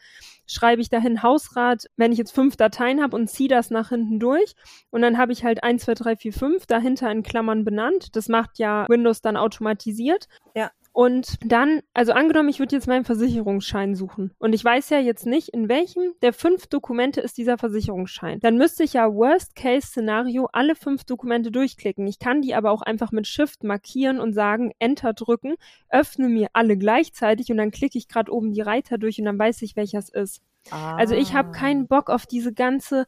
schreibe ich dahin Hausrat, wenn ich jetzt fünf Dateien habe und ziehe das nach hinten durch und dann habe ich halt eins, zwei, drei, vier, fünf dahinter in Klammern benannt. Das macht ja Windows dann automatisiert. Ja. Und dann, also angenommen, ich würde jetzt meinen Versicherungsschein suchen und ich weiß ja jetzt nicht, in welchem der fünf Dokumente ist dieser Versicherungsschein. Dann müsste ich ja Worst-Case-Szenario alle fünf Dokumente durchklicken. Ich kann die aber auch einfach mit Shift markieren und sagen, Enter drücken, öffne mir alle gleichzeitig und dann klicke ich gerade oben die Reiter durch und dann weiß ich, welches ist. Ah. Also ich habe keinen Bock auf diese ganze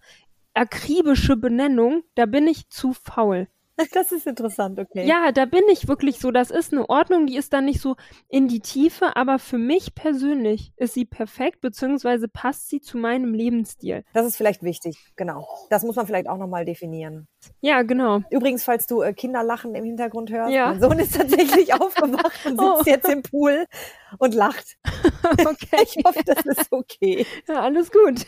akribische Benennung, da bin ich zu faul. *laughs* Das ist interessant, okay. Ja, da bin ich wirklich so. Das ist eine Ordnung, die ist dann nicht so in die Tiefe, aber für mich persönlich ist sie perfekt, beziehungsweise passt sie zu meinem Lebensstil. Das ist vielleicht wichtig, genau. Das muss man vielleicht auch nochmal definieren. Ja, genau. Übrigens, falls du äh, Kinderlachen im Hintergrund hörst, ja. mein Sohn ist tatsächlich *laughs* aufgewacht und sitzt oh. jetzt im Pool und lacht. *laughs* okay. Ich hoffe, das ist okay. Ja, alles gut.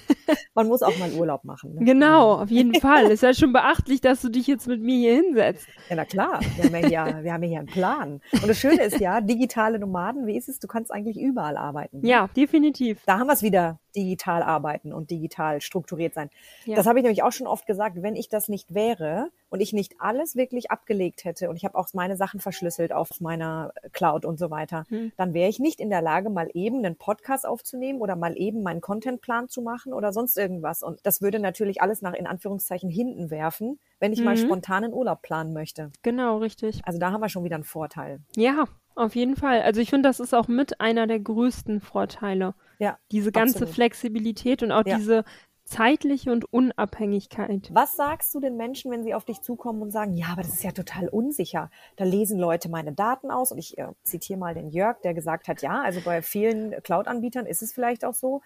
Man muss auch mal Urlaub machen. Ne? Genau, auf jeden Fall. Ist ja schon beachtlich, dass du dich jetzt mit mir hier hinsetzt. Ja, na klar. Wir haben ja hier, wir haben ja hier einen Plan. Und das Schöne ist ja, digitale Nomaden, wie ist es? Du kannst eigentlich überall arbeiten. Ne? Ja, definitiv. Da haben wir es wieder digital arbeiten und digital strukturiert sein. Ja. Das habe ich nämlich auch schon oft gesagt, wenn ich das nicht wäre und ich nicht alles wirklich abgelegt hätte und ich habe auch meine Sachen verschlüsselt auf meiner Cloud und so weiter, hm. dann wäre ich nicht in der Lage, mal eben einen Podcast aufzunehmen oder mal eben meinen Contentplan zu machen oder sonst irgendwas. Und das würde natürlich alles nach in Anführungszeichen hinten werfen, wenn ich mhm. mal spontanen Urlaub planen möchte. Genau, richtig. Also da haben wir schon wieder einen Vorteil. Ja, auf jeden Fall. Also ich finde, das ist auch mit einer der größten Vorteile. Ja. Diese ganze absolut. Flexibilität und auch ja. diese zeitliche und Unabhängigkeit. Was sagst du den Menschen, wenn sie auf dich zukommen und sagen, ja, aber das ist ja total unsicher. Da lesen Leute meine Daten aus und ich äh, zitiere mal den Jörg, der gesagt hat, ja, also bei vielen Cloud-Anbietern ist es vielleicht auch so,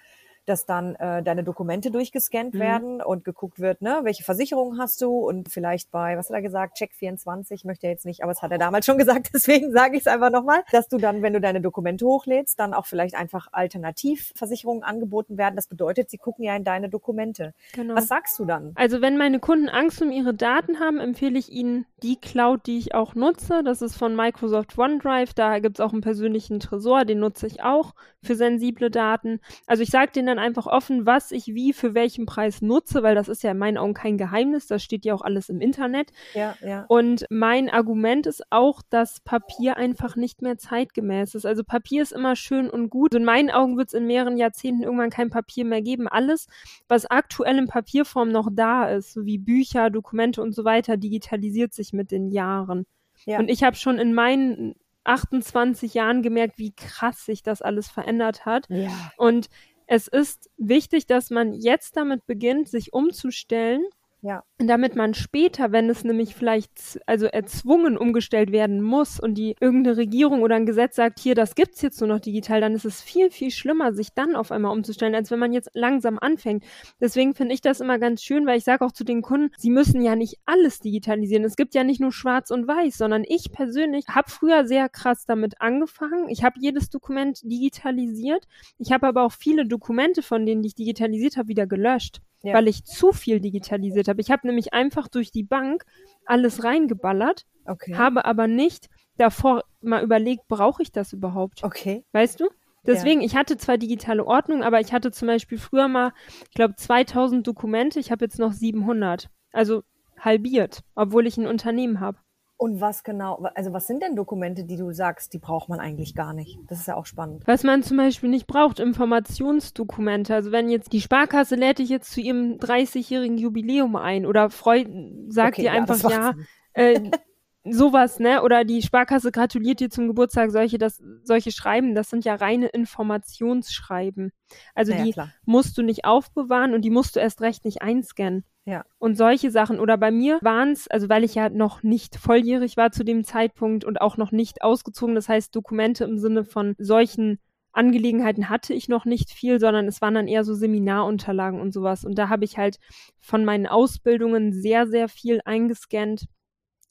dass dann äh, deine Dokumente durchgescannt mhm. werden und geguckt wird, ne, welche Versicherung hast du und vielleicht bei, was hat er gesagt, Check 24, möchte er jetzt nicht, aber es hat er damals schon *laughs* gesagt, deswegen sage ich es einfach nochmal, dass du dann, wenn du deine Dokumente hochlädst, dann auch vielleicht einfach Alternativversicherungen angeboten werden. Das bedeutet, sie gucken ja in deine Dokumente. Genau. Was sagst du dann? Also wenn meine Kunden Angst um ihre Daten haben, empfehle ich ihnen die Cloud, die ich auch nutze. Das ist von Microsoft OneDrive. Da gibt es auch einen persönlichen Tresor, den nutze ich auch für sensible Daten. Also ich sage denen dann einfach offen, was ich wie für welchen Preis nutze, weil das ist ja in meinen Augen kein Geheimnis. Das steht ja auch alles im Internet. Ja, ja. Und mein Argument ist auch, dass Papier einfach nicht mehr zeitgemäß ist. Also Papier ist immer schön und gut. In meinen Augen wird es in mehreren Jahrzehnten irgendwann kein Papier mehr geben. Alles, was aktuell in Papierform noch da ist, so wie Bücher, Dokumente und so weiter, digitalisiert sich mit den Jahren. Ja. Und ich habe schon in meinen 28 Jahren gemerkt, wie krass sich das alles verändert hat. Ja. Und es ist wichtig, dass man jetzt damit beginnt, sich umzustellen ja. Damit man später, wenn es nämlich vielleicht also erzwungen umgestellt werden muss und die irgendeine Regierung oder ein Gesetz sagt, hier, das gibt's jetzt nur noch digital, dann ist es viel, viel schlimmer, sich dann auf einmal umzustellen, als wenn man jetzt langsam anfängt. Deswegen finde ich das immer ganz schön, weil ich sage auch zu den Kunden, sie müssen ja nicht alles digitalisieren. Es gibt ja nicht nur schwarz und weiß, sondern ich persönlich habe früher sehr krass damit angefangen. Ich habe jedes Dokument digitalisiert. Ich habe aber auch viele Dokumente, von denen ich digitalisiert habe, wieder gelöscht ja. weil ich zu viel digitalisiert habe. Ich habe nämlich einfach durch die Bank alles reingeballert, okay. habe aber nicht davor mal überlegt, brauche ich das überhaupt? Okay. Weißt du? Deswegen, ja. ich hatte zwar digitale Ordnung, aber ich hatte zum Beispiel früher mal, ich glaube, 2000 Dokumente, ich habe jetzt noch 700. Also halbiert, obwohl ich ein Unternehmen habe. Und was genau, also was sind denn Dokumente, die du sagst, die braucht man eigentlich gar nicht? Das ist ja auch spannend. Was man zum Beispiel nicht braucht, Informationsdokumente. Also wenn jetzt die Sparkasse lädt dich jetzt zu ihrem 30-jährigen Jubiläum ein oder Freud sagt okay, dir einfach, ja, äh, *laughs* sowas, ne? Oder die Sparkasse gratuliert dir zum Geburtstag, solche, das, solche Schreiben, das sind ja reine Informationsschreiben. Also ja, die klar. musst du nicht aufbewahren und die musst du erst recht nicht einscannen. Ja. Und solche Sachen. Oder bei mir waren es, also weil ich ja noch nicht volljährig war zu dem Zeitpunkt und auch noch nicht ausgezogen, das heißt Dokumente im Sinne von solchen Angelegenheiten hatte ich noch nicht viel, sondern es waren dann eher so Seminarunterlagen und sowas. Und da habe ich halt von meinen Ausbildungen sehr, sehr viel eingescannt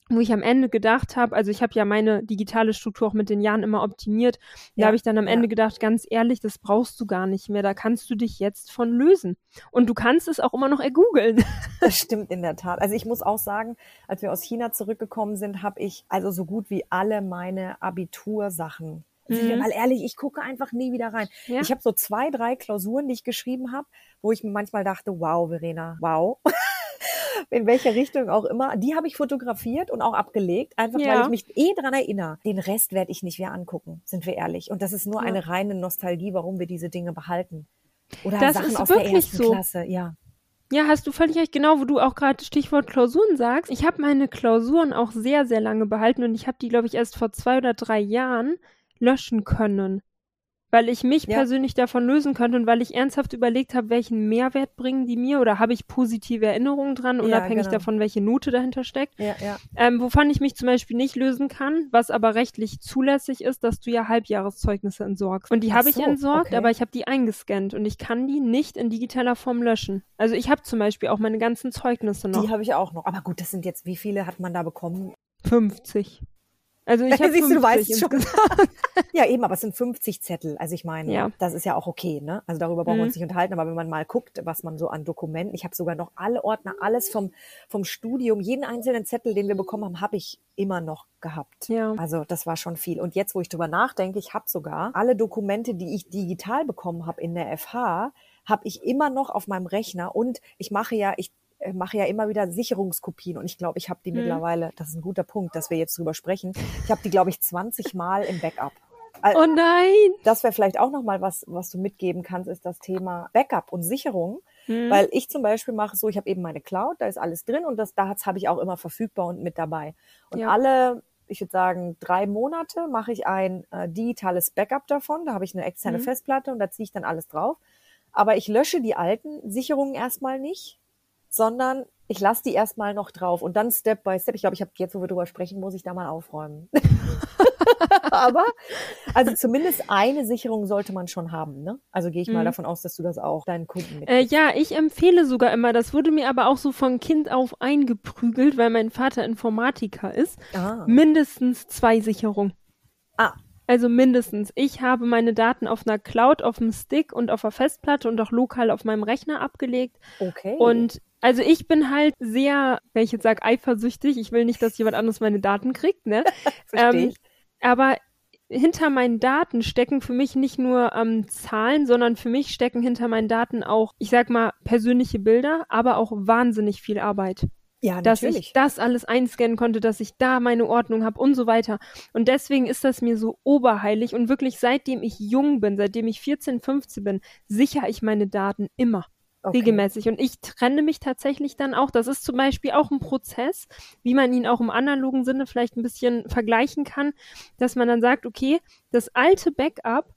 wo ich am Ende gedacht habe, also ich habe ja meine digitale Struktur auch mit den Jahren immer optimiert. Da ja, habe ich dann am Ende gedacht, ganz ehrlich, das brauchst du gar nicht mehr. Da kannst du dich jetzt von lösen. Und du kannst es auch immer noch ergoogeln. *laughs* Das stimmt in der Tat. Also ich muss auch sagen, als wir aus China zurückgekommen sind, habe ich also so gut wie alle meine Abitursachen Mhm. Mal ehrlich, ich gucke einfach nie wieder rein. Ja. Ich habe so zwei, drei Klausuren, die ich geschrieben habe, wo ich mir manchmal dachte, wow, Verena, wow. *laughs* in welche Richtung auch immer. Die habe ich fotografiert und auch abgelegt, einfach ja. weil ich mich eh dran erinnere. Den Rest werde ich nicht mehr angucken, sind wir ehrlich. Und das ist nur ja. eine reine Nostalgie, warum wir diese Dinge behalten. Oder das Sachen aus der ersten so. Klasse, ja. Ja, hast du völlig recht, genau, wo du auch gerade Stichwort Klausuren sagst. Ich habe meine Klausuren auch sehr, sehr lange behalten und ich habe die, glaube ich, erst vor zwei oder drei Jahren löschen können weil ich mich ja. persönlich davon lösen könnte und weil ich ernsthaft überlegt habe, welchen Mehrwert bringen die mir oder habe ich positive Erinnerungen dran, unabhängig ja, genau. davon, welche Note dahinter steckt. Ja, ja. Ähm, wovon ich mich zum Beispiel nicht lösen kann, was aber rechtlich zulässig ist, dass du ja Halbjahreszeugnisse entsorgst. Und die habe so, ich entsorgt, okay. aber ich habe die eingescannt und ich kann die nicht in digitaler Form löschen. Also ich habe zum Beispiel auch meine ganzen Zeugnisse noch. Die habe ich auch noch. Aber gut, das sind jetzt, wie viele hat man da bekommen? 50. Also *laughs* ich habe Siehst du, du weißt schon. *laughs* ja, eben, aber es sind 50 Zettel. Also ich meine, ja. das ist ja auch okay, ne? Also darüber brauchen mhm. wir uns nicht unterhalten, aber wenn man mal guckt, was man so an Dokumenten, ich habe sogar noch alle Ordner, alles vom vom Studium, jeden einzelnen Zettel, den wir bekommen haben, habe ich immer noch gehabt. Ja. Also das war schon viel. Und jetzt, wo ich drüber nachdenke, ich habe sogar alle Dokumente, die ich digital bekommen habe in der FH, habe ich immer noch auf meinem Rechner und ich mache ja, ich mache ja immer wieder Sicherungskopien und ich glaube, ich habe die hm. mittlerweile, das ist ein guter Punkt, dass wir jetzt drüber sprechen, ich habe die, glaube ich, 20 Mal im Backup. Oh nein! Das wäre vielleicht auch nochmal was, was du mitgeben kannst, ist das Thema Backup und Sicherung. Hm. Weil ich zum Beispiel mache so, ich habe eben meine Cloud, da ist alles drin und das da habe ich auch immer verfügbar und mit dabei. Und ja. alle, ich würde sagen, drei Monate mache ich ein äh, digitales Backup davon. Da habe ich eine externe hm. Festplatte und da ziehe ich dann alles drauf. Aber ich lösche die alten Sicherungen erstmal nicht, sondern ich lasse die erstmal noch drauf und dann Step by Step. Ich glaube, ich habe jetzt, wo wir drüber sprechen, muss ich da mal aufräumen. *laughs* Aber, also zumindest eine Sicherung sollte man schon haben, ne? Also gehe ich mal Mhm. davon aus, dass du das auch deinen Kunden mit. Äh, ja, ich empfehle sogar immer, das wurde mir aber auch so von Kind auf eingeprügelt, weil mein Vater Informatiker ist, ah. mindestens zwei Sicherungen. ah, Also mindestens. Ich habe meine Daten auf einer Cloud, auf dem Stick und auf der Festplatte und auch lokal auf meinem Rechner abgelegt. okay. Und also ich bin halt sehr, wenn ich jetzt sage, eifersüchtig. Ich will nicht, dass jemand anderes meine Daten kriegt, ne? *laughs* Ähm. Aber hinter meinen Daten stecken für mich nicht nur ähm, Zahlen, sondern für mich stecken hinter meinen Daten auch, ich sag mal, persönliche Bilder, aber auch wahnsinnig viel Arbeit Ja, dass natürlich. ich das alles einscannen konnte, dass ich da meine Ordnung habe und so weiter. Und deswegen ist das mir so oberheilig und wirklich seitdem ich jung bin, seitdem ich 14, 15 bin, sichere ich meine Daten immer. Okay. Regelmäßig. Und ich trenne mich tatsächlich dann auch. Das ist zum Beispiel auch ein Prozess, wie man ihn auch im analogen Sinne vielleicht ein bisschen vergleichen kann, dass man dann sagt, okay, das alte Backup,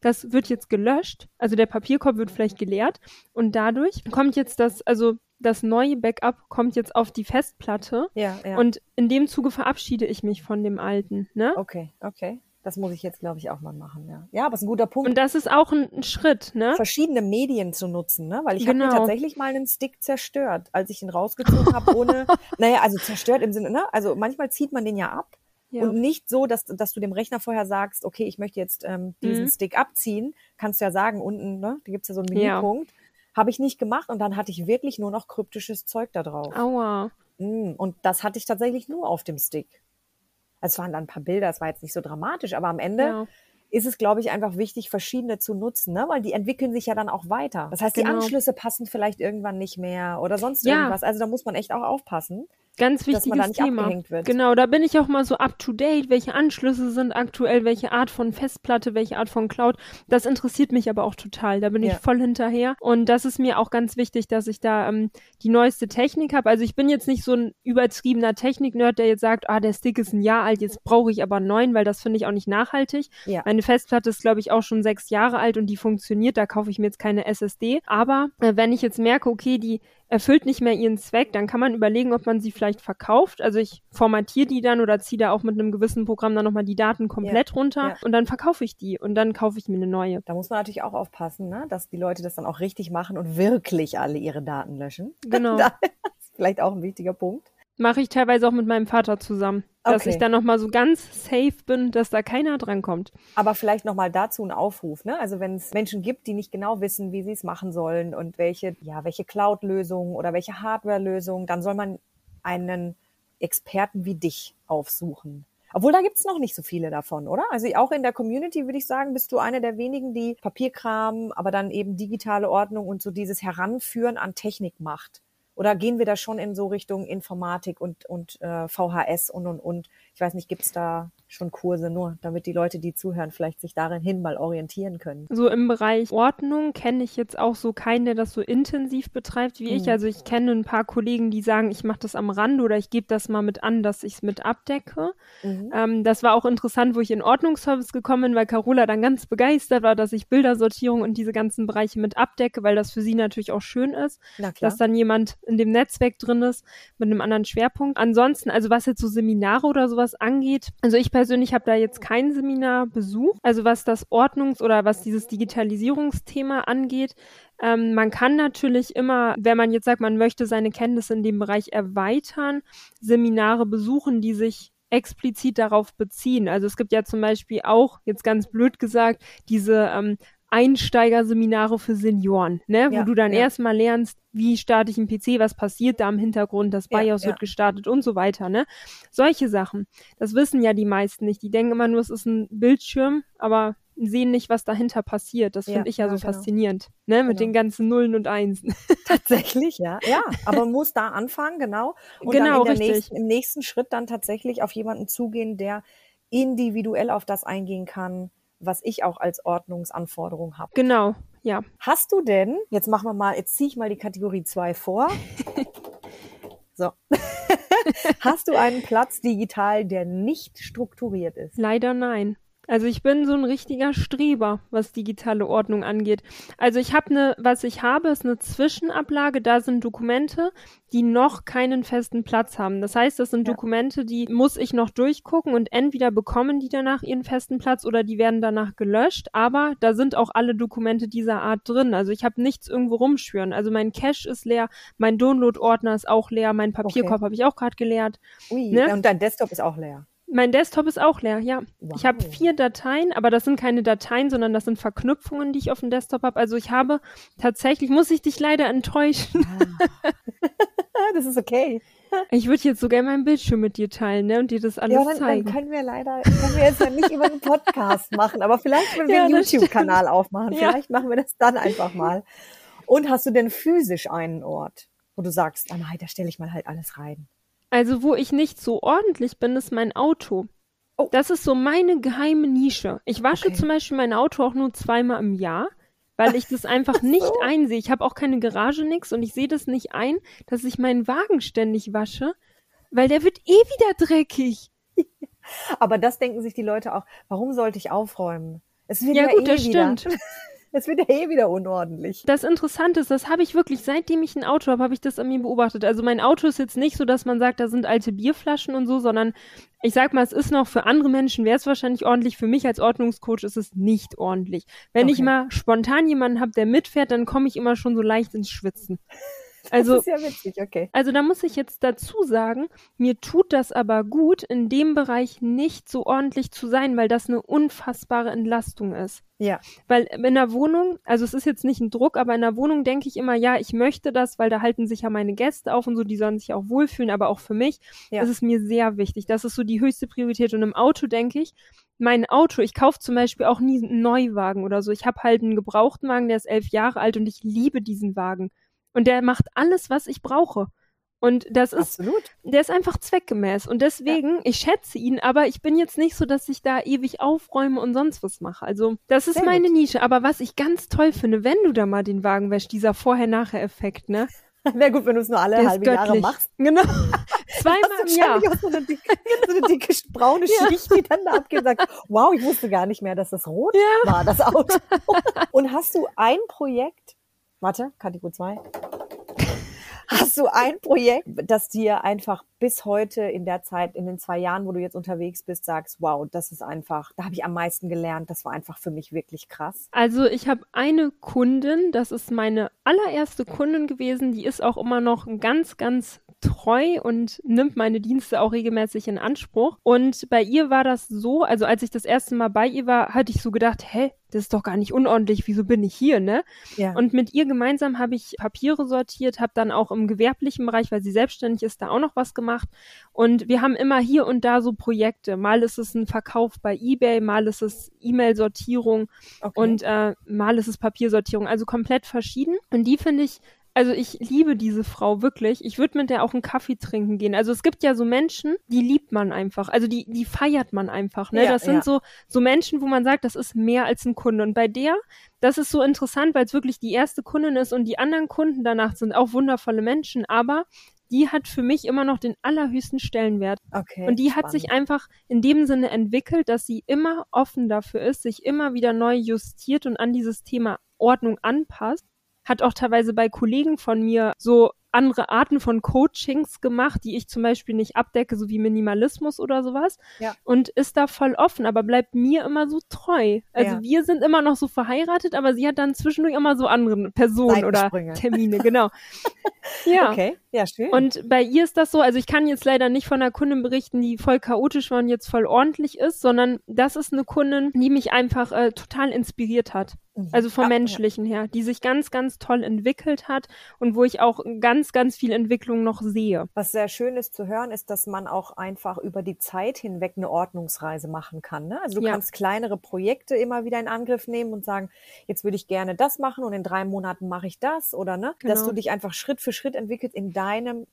das wird jetzt gelöscht, also der Papierkorb wird vielleicht geleert und dadurch kommt jetzt das, also das neue Backup kommt jetzt auf die Festplatte Ja, ja. und in dem Zuge verabschiede ich mich von dem alten, ne? okay, okay. Das muss ich jetzt, glaube ich, auch mal machen, ja. Ja, aber es ist ein guter Punkt. Und das ist auch ein, ein Schritt, ne? verschiedene Medien zu nutzen, ne? Weil ich habe mir Genau. tatsächlich mal einen Stick zerstört, als ich ihn rausgezogen habe, ohne, *laughs* naja, also zerstört im Sinne, ne? Also manchmal zieht man den ja ab Ja. und nicht so, dass, dass du dem Rechner vorher sagst, okay, ich möchte jetzt ähm, diesen Mhm. Stick abziehen, kannst du ja sagen, unten, ne? Da gibt's ja so einen Ja. Menüpunkt. Habe ich nicht gemacht und dann hatte ich wirklich nur noch kryptisches Zeug da drauf. Aua. Mm, Und das hatte ich tatsächlich nur auf dem Stick. Es waren dann ein paar Bilder, es war jetzt nicht so dramatisch, aber am Ende Ja. ist es, glaube ich, einfach wichtig, verschiedene zu nutzen, ne? weil die entwickeln sich ja dann auch weiter. Das heißt, die Genau. Anschlüsse passen vielleicht irgendwann nicht mehr oder sonst Ja. irgendwas. Also da muss man echt auch aufpassen. Ganz Dass man wichtiges da nicht Thema. abgehängt wird. Genau, da bin ich auch mal so up to date, welche Anschlüsse sind aktuell, welche Art von Festplatte, welche Art von Cloud. Das interessiert mich aber auch total. Da bin Ja. ich voll hinterher. Und das ist mir auch ganz wichtig, dass ich da ähm, die neueste Technik habe. Also ich bin jetzt nicht so ein übertriebener Technik-Nerd, der jetzt sagt, ah, der Stick ist ein Jahr alt, jetzt brauche ich aber einen neuen, weil das finde ich auch nicht nachhaltig. Ja. Meine Festplatte ist, glaube ich, auch schon sechs Jahre alt und die funktioniert. Da kaufe ich mir jetzt keine SSD. Aber äh, wenn ich jetzt merke, okay, die erfüllt nicht mehr ihren Zweck, dann kann man überlegen, ob man sie vielleicht verkauft. Also ich formatiere die dann oder ziehe da auch mit einem gewissen Programm dann nochmal die Daten komplett runter ja. und dann verkaufe ich die und dann kaufe ich mir eine neue. Da muss man natürlich auch aufpassen, ne? dass die Leute das dann auch richtig machen und wirklich alle ihre Daten löschen. *laughs* Genau. Das ist vielleicht auch ein wichtiger Punkt. Mache ich teilweise auch mit meinem Vater zusammen. Dass Okay. ich dann nochmal so ganz safe bin, dass da keiner drankommt. Aber vielleicht nochmal dazu ein Aufruf, ne? Also wenn es Menschen gibt, die nicht genau wissen, wie sie es machen sollen und welche, ja, welche Cloud-Lösung oder welche Hardware-Lösung, dann soll man einen Experten wie dich aufsuchen. Obwohl, da gibt's noch nicht so viele davon, oder? Also auch in der Community würde ich sagen, bist du eine der wenigen, die Papierkram, aber dann eben digitale Ordnung und so dieses Heranführen an Technik macht. Oder gehen wir da schon in so Richtung Informatik und, und äh, VHS und, und, und? Ich weiß nicht, gibt's da schon Kurse nur, damit die Leute, die zuhören, vielleicht sich darin hin mal orientieren können? So im Bereich Ordnung kenne ich jetzt auch so keinen, der das so intensiv betreibt wie ich. Mhm. Also ich kenne ein paar Kollegen, die sagen, ich mache das am Rande oder ich gebe das mal mit an, dass ich es mit abdecke. Mhm. Ähm, das war auch interessant, wo ich in Ordnungsservice gekommen bin, weil Carola dann ganz begeistert war, dass ich Bildersortierung und diese ganzen Bereiche mit abdecke, weil das für sie natürlich auch schön ist, dass dann jemand in dem Netzwerk drin ist mit einem anderen Schwerpunkt. Ansonsten, also was jetzt so Seminare oder sowas angeht, also ich persönlich habe da jetzt kein Seminar besucht. Also was das Ordnungs- oder was dieses Digitalisierungsthema angeht, ähm, man kann natürlich immer, wenn man jetzt sagt, man möchte seine Kenntnisse in dem Bereich erweitern, Seminare besuchen, die sich explizit darauf beziehen. Also es gibt ja zum Beispiel auch, jetzt ganz blöd gesagt, diese ähm, Einsteigerseminare für Senioren, ne? wo Ja, du dann ja. erstmal lernst, wie starte ich einen PC, was passiert da im Hintergrund, das BIOS ja. wird gestartet und so weiter. Ne? Solche Sachen, das wissen ja die meisten nicht. Die denken immer nur, es ist ein Bildschirm, aber sehen nicht, was dahinter passiert. Das finde ich ja, so genau. faszinierend, ne? mit Genau. den ganzen Nullen und Einsen. *laughs* Tatsächlich, ja. Ja, aber man muss da anfangen, genau. Und Genau, dann nächsten, im nächsten Schritt dann tatsächlich auf jemanden zugehen, der individuell auf das eingehen kann, was ich auch als Ordnungsanforderung habe. genau, ja. Hast du denn, jetzt machen wir mal, jetzt ziehe ich mal die Kategorie 2 vor. *laughs* So. *laughs* Hast du einen Platz digital, der nicht strukturiert ist? Leider nein. Also ich bin so ein richtiger Streber, was digitale Ordnung angeht. Also ich habe eine, was ich habe, ist eine Zwischenablage. Da sind Dokumente, die noch keinen festen Platz haben. Das heißt, das sind ja. Dokumente, die muss ich noch durchgucken und entweder bekommen die danach ihren festen Platz oder die werden danach gelöscht. Aber da sind auch alle Dokumente dieser Art drin. Also ich habe nichts irgendwo rumschwören. Also mein Cache ist leer, mein Download-Ordner ist auch leer, mein Papierkorb okay. habe ich auch gerade geleert. Ui, ne? und dein Desktop ist auch leer. Mein Desktop ist auch leer, ja. Wow. Ich habe vier Dateien, aber das sind keine Dateien, sondern das sind Verknüpfungen, die ich auf dem Desktop habe. Also ich habe tatsächlich, muss ich dich leider enttäuschen. Ah. *laughs* das ist okay. Ich würde jetzt sogar meinen Bildschirm mit dir teilen, ne, und dir das alles ja, dann, zeigen. Dann können wir leider, können wir jetzt ja nicht über einen Podcast machen, aber vielleicht, wenn wir *laughs* ja, einen YouTube-Kanal aufmachen, ja. vielleicht machen wir das dann einfach mal. Und hast du denn physisch einen Ort, wo du sagst, ah nein, da stelle ich mal halt alles rein? Also, wo ich nicht so ordentlich bin, ist mein Auto. Oh. Das ist so meine geheime Nische. Ich wasche okay. zum Beispiel mein Auto auch nur zweimal im Jahr, weil ich das *laughs* einfach nicht so. einsehe. Ich habe auch keine Garage nix und ich sehe das nicht ein, dass ich meinen Wagen ständig wasche, weil der wird eh wieder dreckig. *laughs* Aber das denken sich die Leute auch. Warum sollte ich aufräumen? Es wird ja, ja gut, eh das wieder. stimmt. *laughs* Es wird ja eh wieder unordentlich. Das Interessante ist, das habe ich wirklich, seitdem ich ein Auto habe, habe ich das an mir beobachtet. Also mein Auto ist jetzt nicht so, dass man sagt, da sind alte Bierflaschen und so, sondern ich sag mal, es ist noch für andere Menschen wäre es wahrscheinlich ordentlich. Für mich als Ordnungscoach ist es nicht ordentlich. Wenn okay. ich mal spontan jemanden habe, der mitfährt, dann komme ich immer schon so leicht ins Schwitzen. Also, das ist ja witzig, okay. Also da muss ich jetzt dazu sagen, mir tut das aber gut, in dem Bereich nicht so ordentlich zu sein, weil das eine unfassbare Entlastung ist. Ja. Weil in der Wohnung, also es ist jetzt nicht ein Druck, aber in der Wohnung denke ich immer, ja, ich möchte das, weil da halten sich ja meine Gäste auf und so, die sollen sich auch wohlfühlen, aber auch für mich ja. ist es mir sehr wichtig. Das ist so die höchste Priorität. Und im Auto denke ich, mein Auto, ich kaufe zum Beispiel auch nie einen Neuwagen oder so. Ich habe halt einen gebrauchten Wagen, der ist elf Jahre alt und ich liebe diesen Wagen. Und der macht alles, was ich brauche. Und das ist, Absolut. der ist einfach zweckgemäß. Und deswegen, ja. ich schätze ihn, aber ich bin jetzt nicht so, dass ich da ewig aufräume und sonst was mache. Also, das ist Sehr meine gut. Nische. Aber was ich ganz toll finde, wenn du da mal den Wagen wäschst, dieser Vorher-Nachher-Effekt, ne? *laughs* Wäre gut, wenn du es nur alle halbe Jahre machst. Genau. *laughs* Zweimal im Jahr. So eine, dicke, so eine dicke braune *laughs* Schicht, die dann da abgeht und sagt, wow, ich wusste gar nicht mehr, dass das rot ja. war, das Auto. Und hast du ein Projekt, Warte, Kategorie 2. *laughs* Hast du ein Projekt, das dir einfach bis heute in der Zeit, in den zwei Jahren, wo du jetzt unterwegs bist, sagst, wow, das ist einfach, da habe ich am meisten gelernt, das war einfach für mich wirklich krass? Also ich habe eine Kundin, das ist meine allererste Kundin gewesen, die ist auch immer noch ganz, ganz treu und nimmt meine Dienste auch regelmäßig in Anspruch. Und bei ihr war das so, also als ich das erste Mal bei ihr war, hatte ich so gedacht, hä, das ist doch gar nicht unordentlich, wieso bin ich hier, ne? Ja. Und mit ihr gemeinsam habe ich Papiere sortiert, habe dann auch im gewerblichen Bereich, weil sie selbstständig ist, da auch noch was gemacht. Und wir haben immer hier und da so Projekte. Mal ist es ein Verkauf bei eBay, mal ist es E-Mail-Sortierung okay. und äh, mal ist es Papiersortierung, also komplett verschieden. Und die finde ich also ich liebe diese Frau wirklich. Ich würde mit der auch einen Kaffee trinken gehen. Also es gibt ja so Menschen, die liebt man einfach. Also die, die feiert man einfach. Ne? Ja, das sind ja. so, so Menschen, wo man sagt, das ist mehr als ein Kunde. Und bei der, das ist so interessant, weil es wirklich die erste Kundin ist und die anderen Kunden danach sind auch wundervolle Menschen. Aber die hat für mich immer noch den allerhöchsten Stellenwert. Okay, und die spannend. hat sich einfach in dem Sinne entwickelt, dass sie immer offen dafür ist, sich immer wieder neu justiert und an dieses Thema Ordnung anpasst hat auch teilweise bei Kollegen von mir so andere Arten von Coachings gemacht, die ich zum Beispiel nicht abdecke, so wie Minimalismus oder sowas. Ja. Und ist da voll offen, aber bleibt mir immer so treu. Also ja. wir sind immer noch so verheiratet, aber sie hat dann zwischendurch immer so andere Personen oder Termine, genau. *laughs* ja. Okay, ja, schön. Und bei ihr ist das so, also ich kann jetzt leider nicht von einer Kundin berichten, die voll chaotisch war und jetzt voll ordentlich ist, sondern das ist eine Kundin, die mich einfach äh, total inspiriert hat. Mhm. Also vom ja, Menschlichen ja. her, die sich ganz, ganz toll entwickelt hat und wo ich auch ganz, ganz viel Entwicklung noch sehe. Was sehr schön ist zu hören, ist, dass man auch einfach über die Zeit hinweg eine Ordnungsreise machen kann. Ne? Also du ja. kannst kleinere Projekte immer wieder in Angriff nehmen und sagen, jetzt würde ich gerne das machen und in drei Monaten mache ich das oder ne, genau. dass du dich einfach Schritt für Schritt entwickelt in deinem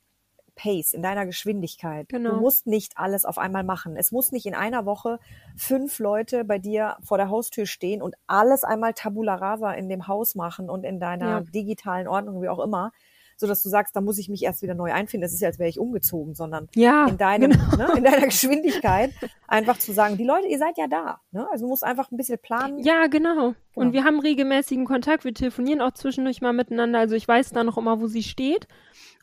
Pace, in deiner Geschwindigkeit. Genau. Du musst nicht alles auf einmal machen. Es muss nicht in einer Woche fünf Leute bei dir vor der Haustür stehen und alles einmal tabula rasa in dem Haus machen und in deiner ja. digitalen Ordnung, wie auch immer, so dass du sagst, da muss ich mich erst wieder neu einfinden. Das ist ja, als wäre ich umgezogen, sondern ja, in deinem, genau. ne, in deiner Geschwindigkeit einfach zu sagen, die Leute, ihr seid ja da. Ne? Also du musst einfach ein bisschen planen. Ja, genau. genau. Und wir haben regelmäßigen Kontakt, wir telefonieren auch zwischendurch mal miteinander. Also ich weiß da noch immer, wo sie steht.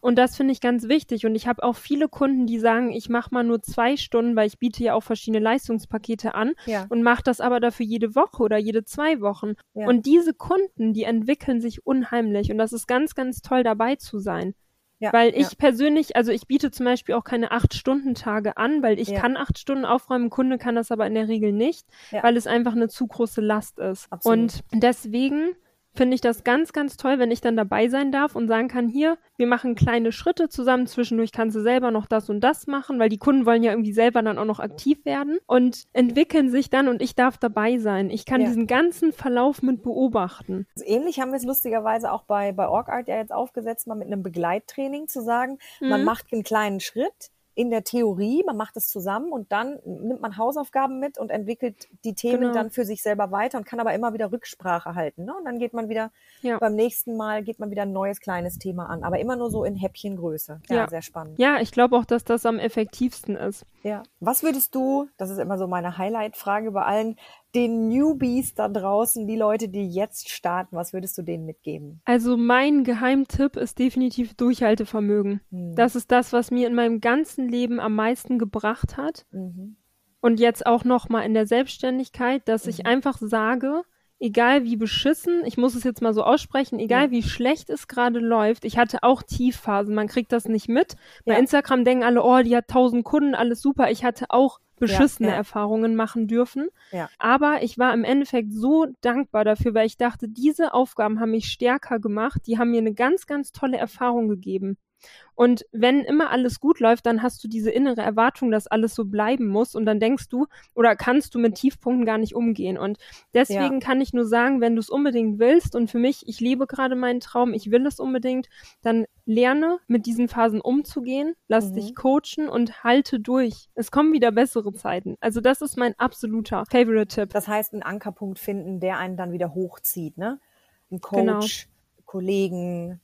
Und das finde ich ganz wichtig. Und ich habe auch viele Kunden, die sagen, ich mache mal nur zwei Stunden, weil ich biete ja auch verschiedene Leistungspakete an ja. und mache das aber dafür jede Woche oder jede zwei Wochen. Ja. Und diese Kunden, die entwickeln sich unheimlich. Und das ist ganz, ganz toll dabei zu sein. Ja, weil ich ja. persönlich, also ich biete zum Beispiel auch keine Acht-Stunden-Tage an, weil ich ja. kann acht Stunden aufräumen, Kunde kann das aber in der Regel nicht, weil es einfach eine zu große Last ist. Absolut. Und deswegen finde ich das ganz, ganz toll, wenn ich dann dabei sein darf und sagen kann, hier, wir machen kleine Schritte zusammen, zwischendurch kannst du selber noch das und das machen, weil die Kunden wollen ja irgendwie selber dann auch noch aktiv werden und entwickeln sich dann und ich darf dabei sein. Ich kann ja. diesen ganzen Verlauf mit beobachten. Also ähnlich haben wir es lustigerweise auch bei, bei OrgArt ja jetzt aufgesetzt, mal mit einem Begleittraining zu sagen, mhm. man macht einen kleinen Schritt, in der Theorie, man macht es zusammen und dann nimmt man Hausaufgaben mit und entwickelt die Themen genau. dann für sich selber weiter und kann aber immer wieder Rücksprache halten. Ne? Und dann geht man wieder, ja. beim nächsten Mal geht man wieder ein neues kleines Thema an, aber immer nur so in Häppchengröße. Ja, ja. sehr spannend. Ja, ich glaube auch, dass das am effektivsten ist. Ja. Was würdest du, das ist immer so meine Highlight-Frage bei allen, den Newbies da draußen, die Leute, die jetzt starten, was würdest du denen mitgeben? Also mein Geheimtipp ist definitiv Durchhaltevermögen. Hm. Das ist das, was mir in meinem ganzen Leben am meisten gebracht hat. Mhm. Und jetzt auch noch mal in der Selbstständigkeit, dass mhm. ich einfach sage, egal wie beschissen, ich muss es jetzt mal so aussprechen, egal ja. wie schlecht es gerade läuft, ich hatte auch Tiefphasen, man kriegt das nicht mit. Bei ja. Instagram denken alle, oh, die hat tausend Kunden, alles super. Ich hatte auch beschissene ja, ja. Erfahrungen machen dürfen. Ja. Aber ich war im Endeffekt so dankbar dafür, weil ich dachte, diese Aufgaben haben mich stärker gemacht, die haben mir eine ganz, ganz tolle Erfahrung gegeben. Und wenn immer alles gut läuft, dann hast du diese innere Erwartung, dass alles so bleiben muss und dann denkst du oder kannst du mit Tiefpunkten gar nicht umgehen. Und deswegen ja. kann ich nur sagen, wenn du es unbedingt willst und für mich, ich lebe gerade meinen Traum, ich will es unbedingt, dann lerne mit diesen Phasen umzugehen, lass mhm. dich coachen und halte durch. Es kommen wieder bessere Zeiten. Also das ist mein absoluter Favorite-Tipp. Das heißt, einen Ankerpunkt finden, der einen dann wieder hochzieht, ne? Ein genau. Coach, genau. Kollegen,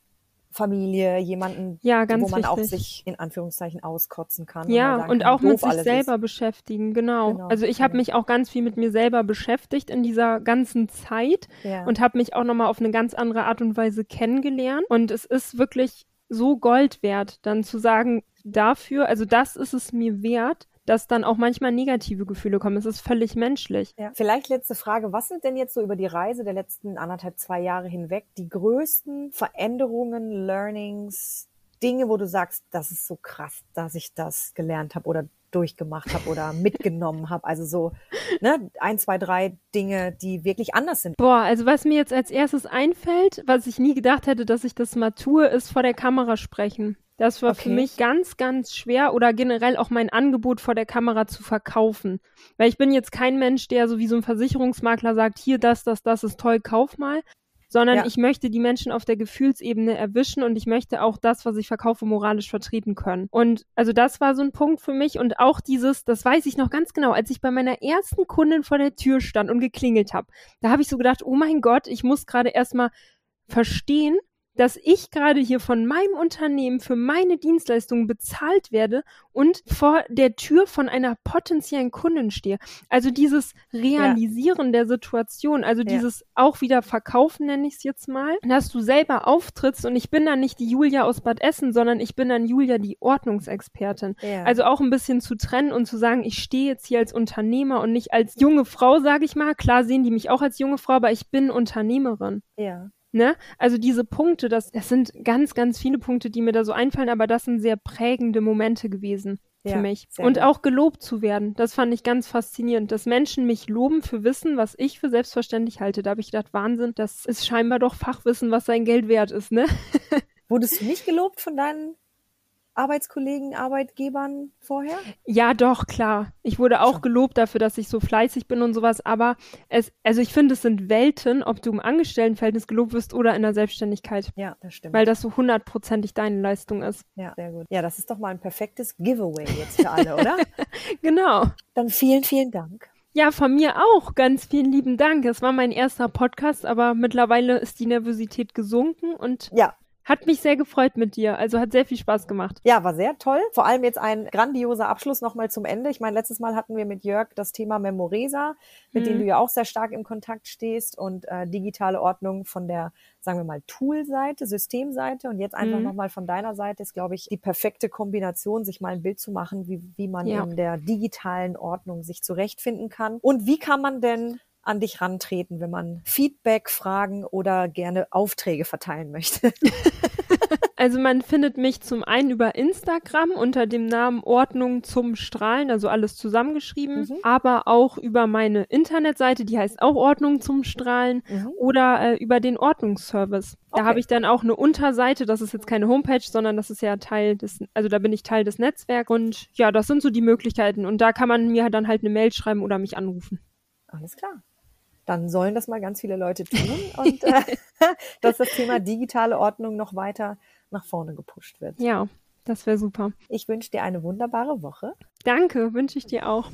Familie, jemanden, ja, wo man wichtig. auch sich in Anführungszeichen auskotzen kann. Ja, und, und auch mit sich selber ist. beschäftigen, genau. genau also ich habe genau. mich auch ganz viel mit mir selber beschäftigt in dieser ganzen Zeit ja. und habe mich auch nochmal auf eine ganz andere Art und Weise kennengelernt. Und es ist wirklich so Gold wert, dann zu sagen, dafür, also das ist es mir wert, dass dann auch manchmal negative Gefühle kommen. Es ist völlig menschlich. Ja. Vielleicht letzte Frage. Was sind denn jetzt so über die Reise der letzten anderthalb, zwei Jahre hinweg die größten Veränderungen, Learnings, Dinge, wo du sagst, das ist so krass, dass ich das gelernt habe oder durchgemacht habe oder *laughs* mitgenommen habe. Also so ne, ein, zwei, drei Dinge, die wirklich anders sind. Boah, also was mir jetzt als erstes einfällt, was ich nie gedacht hätte, dass ich das mal tue, ist vor der Kamera sprechen. Das war okay. für mich ganz, ganz schwer oder generell auch mein Angebot vor der Kamera zu verkaufen. Weil ich bin jetzt kein Mensch, der so wie so ein Versicherungsmakler sagt, hier, das, das, das ist toll, kauf mal. Sondern ja. ich möchte die Menschen auf der Gefühlsebene erwischen und ich möchte auch das, was ich verkaufe, moralisch vertreten können. Und also das war so ein Punkt für mich und auch dieses, das weiß ich noch ganz genau, als ich bei meiner ersten Kundin vor der Tür stand und geklingelt habe, da habe ich so gedacht, oh mein Gott, ich muss gerade erstmal verstehen, dass ich gerade hier von meinem Unternehmen für meine Dienstleistungen bezahlt werde und vor der Tür von einer potenziellen Kundin stehe. Also dieses Realisieren ja. der Situation, also ja. dieses auch wieder Verkaufen nenne ich es jetzt mal, dass du selber auftrittst und ich bin dann nicht die Julia aus Bad Essen, sondern ich bin dann Julia die Ordnungsexpertin. Ja. Also auch ein bisschen zu trennen und zu sagen, ich stehe jetzt hier als Unternehmer und nicht als junge Frau, sage ich mal. Klar sehen die mich auch als junge Frau, aber ich bin Unternehmerin. Ja. Ne? Also diese Punkte, das, das sind ganz, ganz viele Punkte, die mir da so einfallen, aber das sind sehr prägende Momente gewesen für ja, mich. Und gut. auch gelobt zu werden, das fand ich ganz faszinierend, dass Menschen mich loben für Wissen, was ich für selbstverständlich halte. Da habe ich gedacht, Wahnsinn, das ist scheinbar doch Fachwissen, was sein Geld wert ist, ne? *laughs* Wurdest du nicht gelobt von deinen Arbeitskollegen, Arbeitgebern vorher? Ja, doch, klar. Ich wurde auch gelobt dafür, dass ich so fleißig bin und sowas, aber es, also ich finde, es sind Welten, ob du im Angestelltenverhältnis gelobt wirst oder in der Selbstständigkeit. Ja, das stimmt. Weil das so hundertprozentig deine Leistung ist. Ja, sehr gut. Ja, das ist doch mal ein perfektes Giveaway jetzt für alle, oder? *laughs* genau. Dann vielen, vielen Dank. Ja, von mir auch. Ganz vielen lieben Dank. Es war mein erster Podcast, aber mittlerweile ist die Nervosität gesunken und ja, Hat mich sehr gefreut mit dir. Also hat sehr viel Spaß gemacht. Ja, war sehr toll. Vor allem jetzt ein grandioser Abschluss nochmal zum Ende. Ich meine, letztes Mal hatten wir mit Jörg das Thema Memoresa, mit mhm. dem du ja auch sehr stark im Kontakt stehst und äh, digitale Ordnung von der, sagen wir mal, Tool-Seite, Systemseite und jetzt einfach mhm. nochmal von deiner Seite ist, glaube ich, die perfekte Kombination, sich mal ein Bild zu machen, wie, wie man ja. in der digitalen Ordnung sich zurechtfinden kann. Und wie kann man denn an dich rantreten, wenn man Feedback, Fragen oder gerne Aufträge verteilen möchte? *laughs* Also man findet mich zum einen über Instagram unter dem Namen Ordnung zum Strahlen, also alles zusammengeschrieben, mhm. aber auch über meine Internetseite, die heißt auch Ordnung zum Strahlen mhm. oder äh, über den Ordnungsservice. Okay. Da habe ich dann auch eine Unterseite, das ist jetzt keine Homepage, sondern das ist ja Teil des, also da bin ich Teil des Netzwerks und ja, das sind so die Möglichkeiten und da kann man mir dann halt eine Mail schreiben oder mich anrufen. Alles klar dann sollen das mal ganz viele Leute tun *laughs* und äh, *laughs* dass das Thema digitale Ordnung noch weiter nach vorne gepusht wird. Ja, das wäre super. Ich wünsche dir eine wunderbare Woche. Danke, wünsche ich dir auch.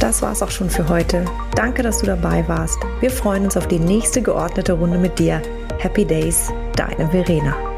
Das war's auch schon für heute. Danke, dass du dabei warst. Wir freuen uns auf die nächste geordnete Runde mit dir. Happy Days, deine Verena.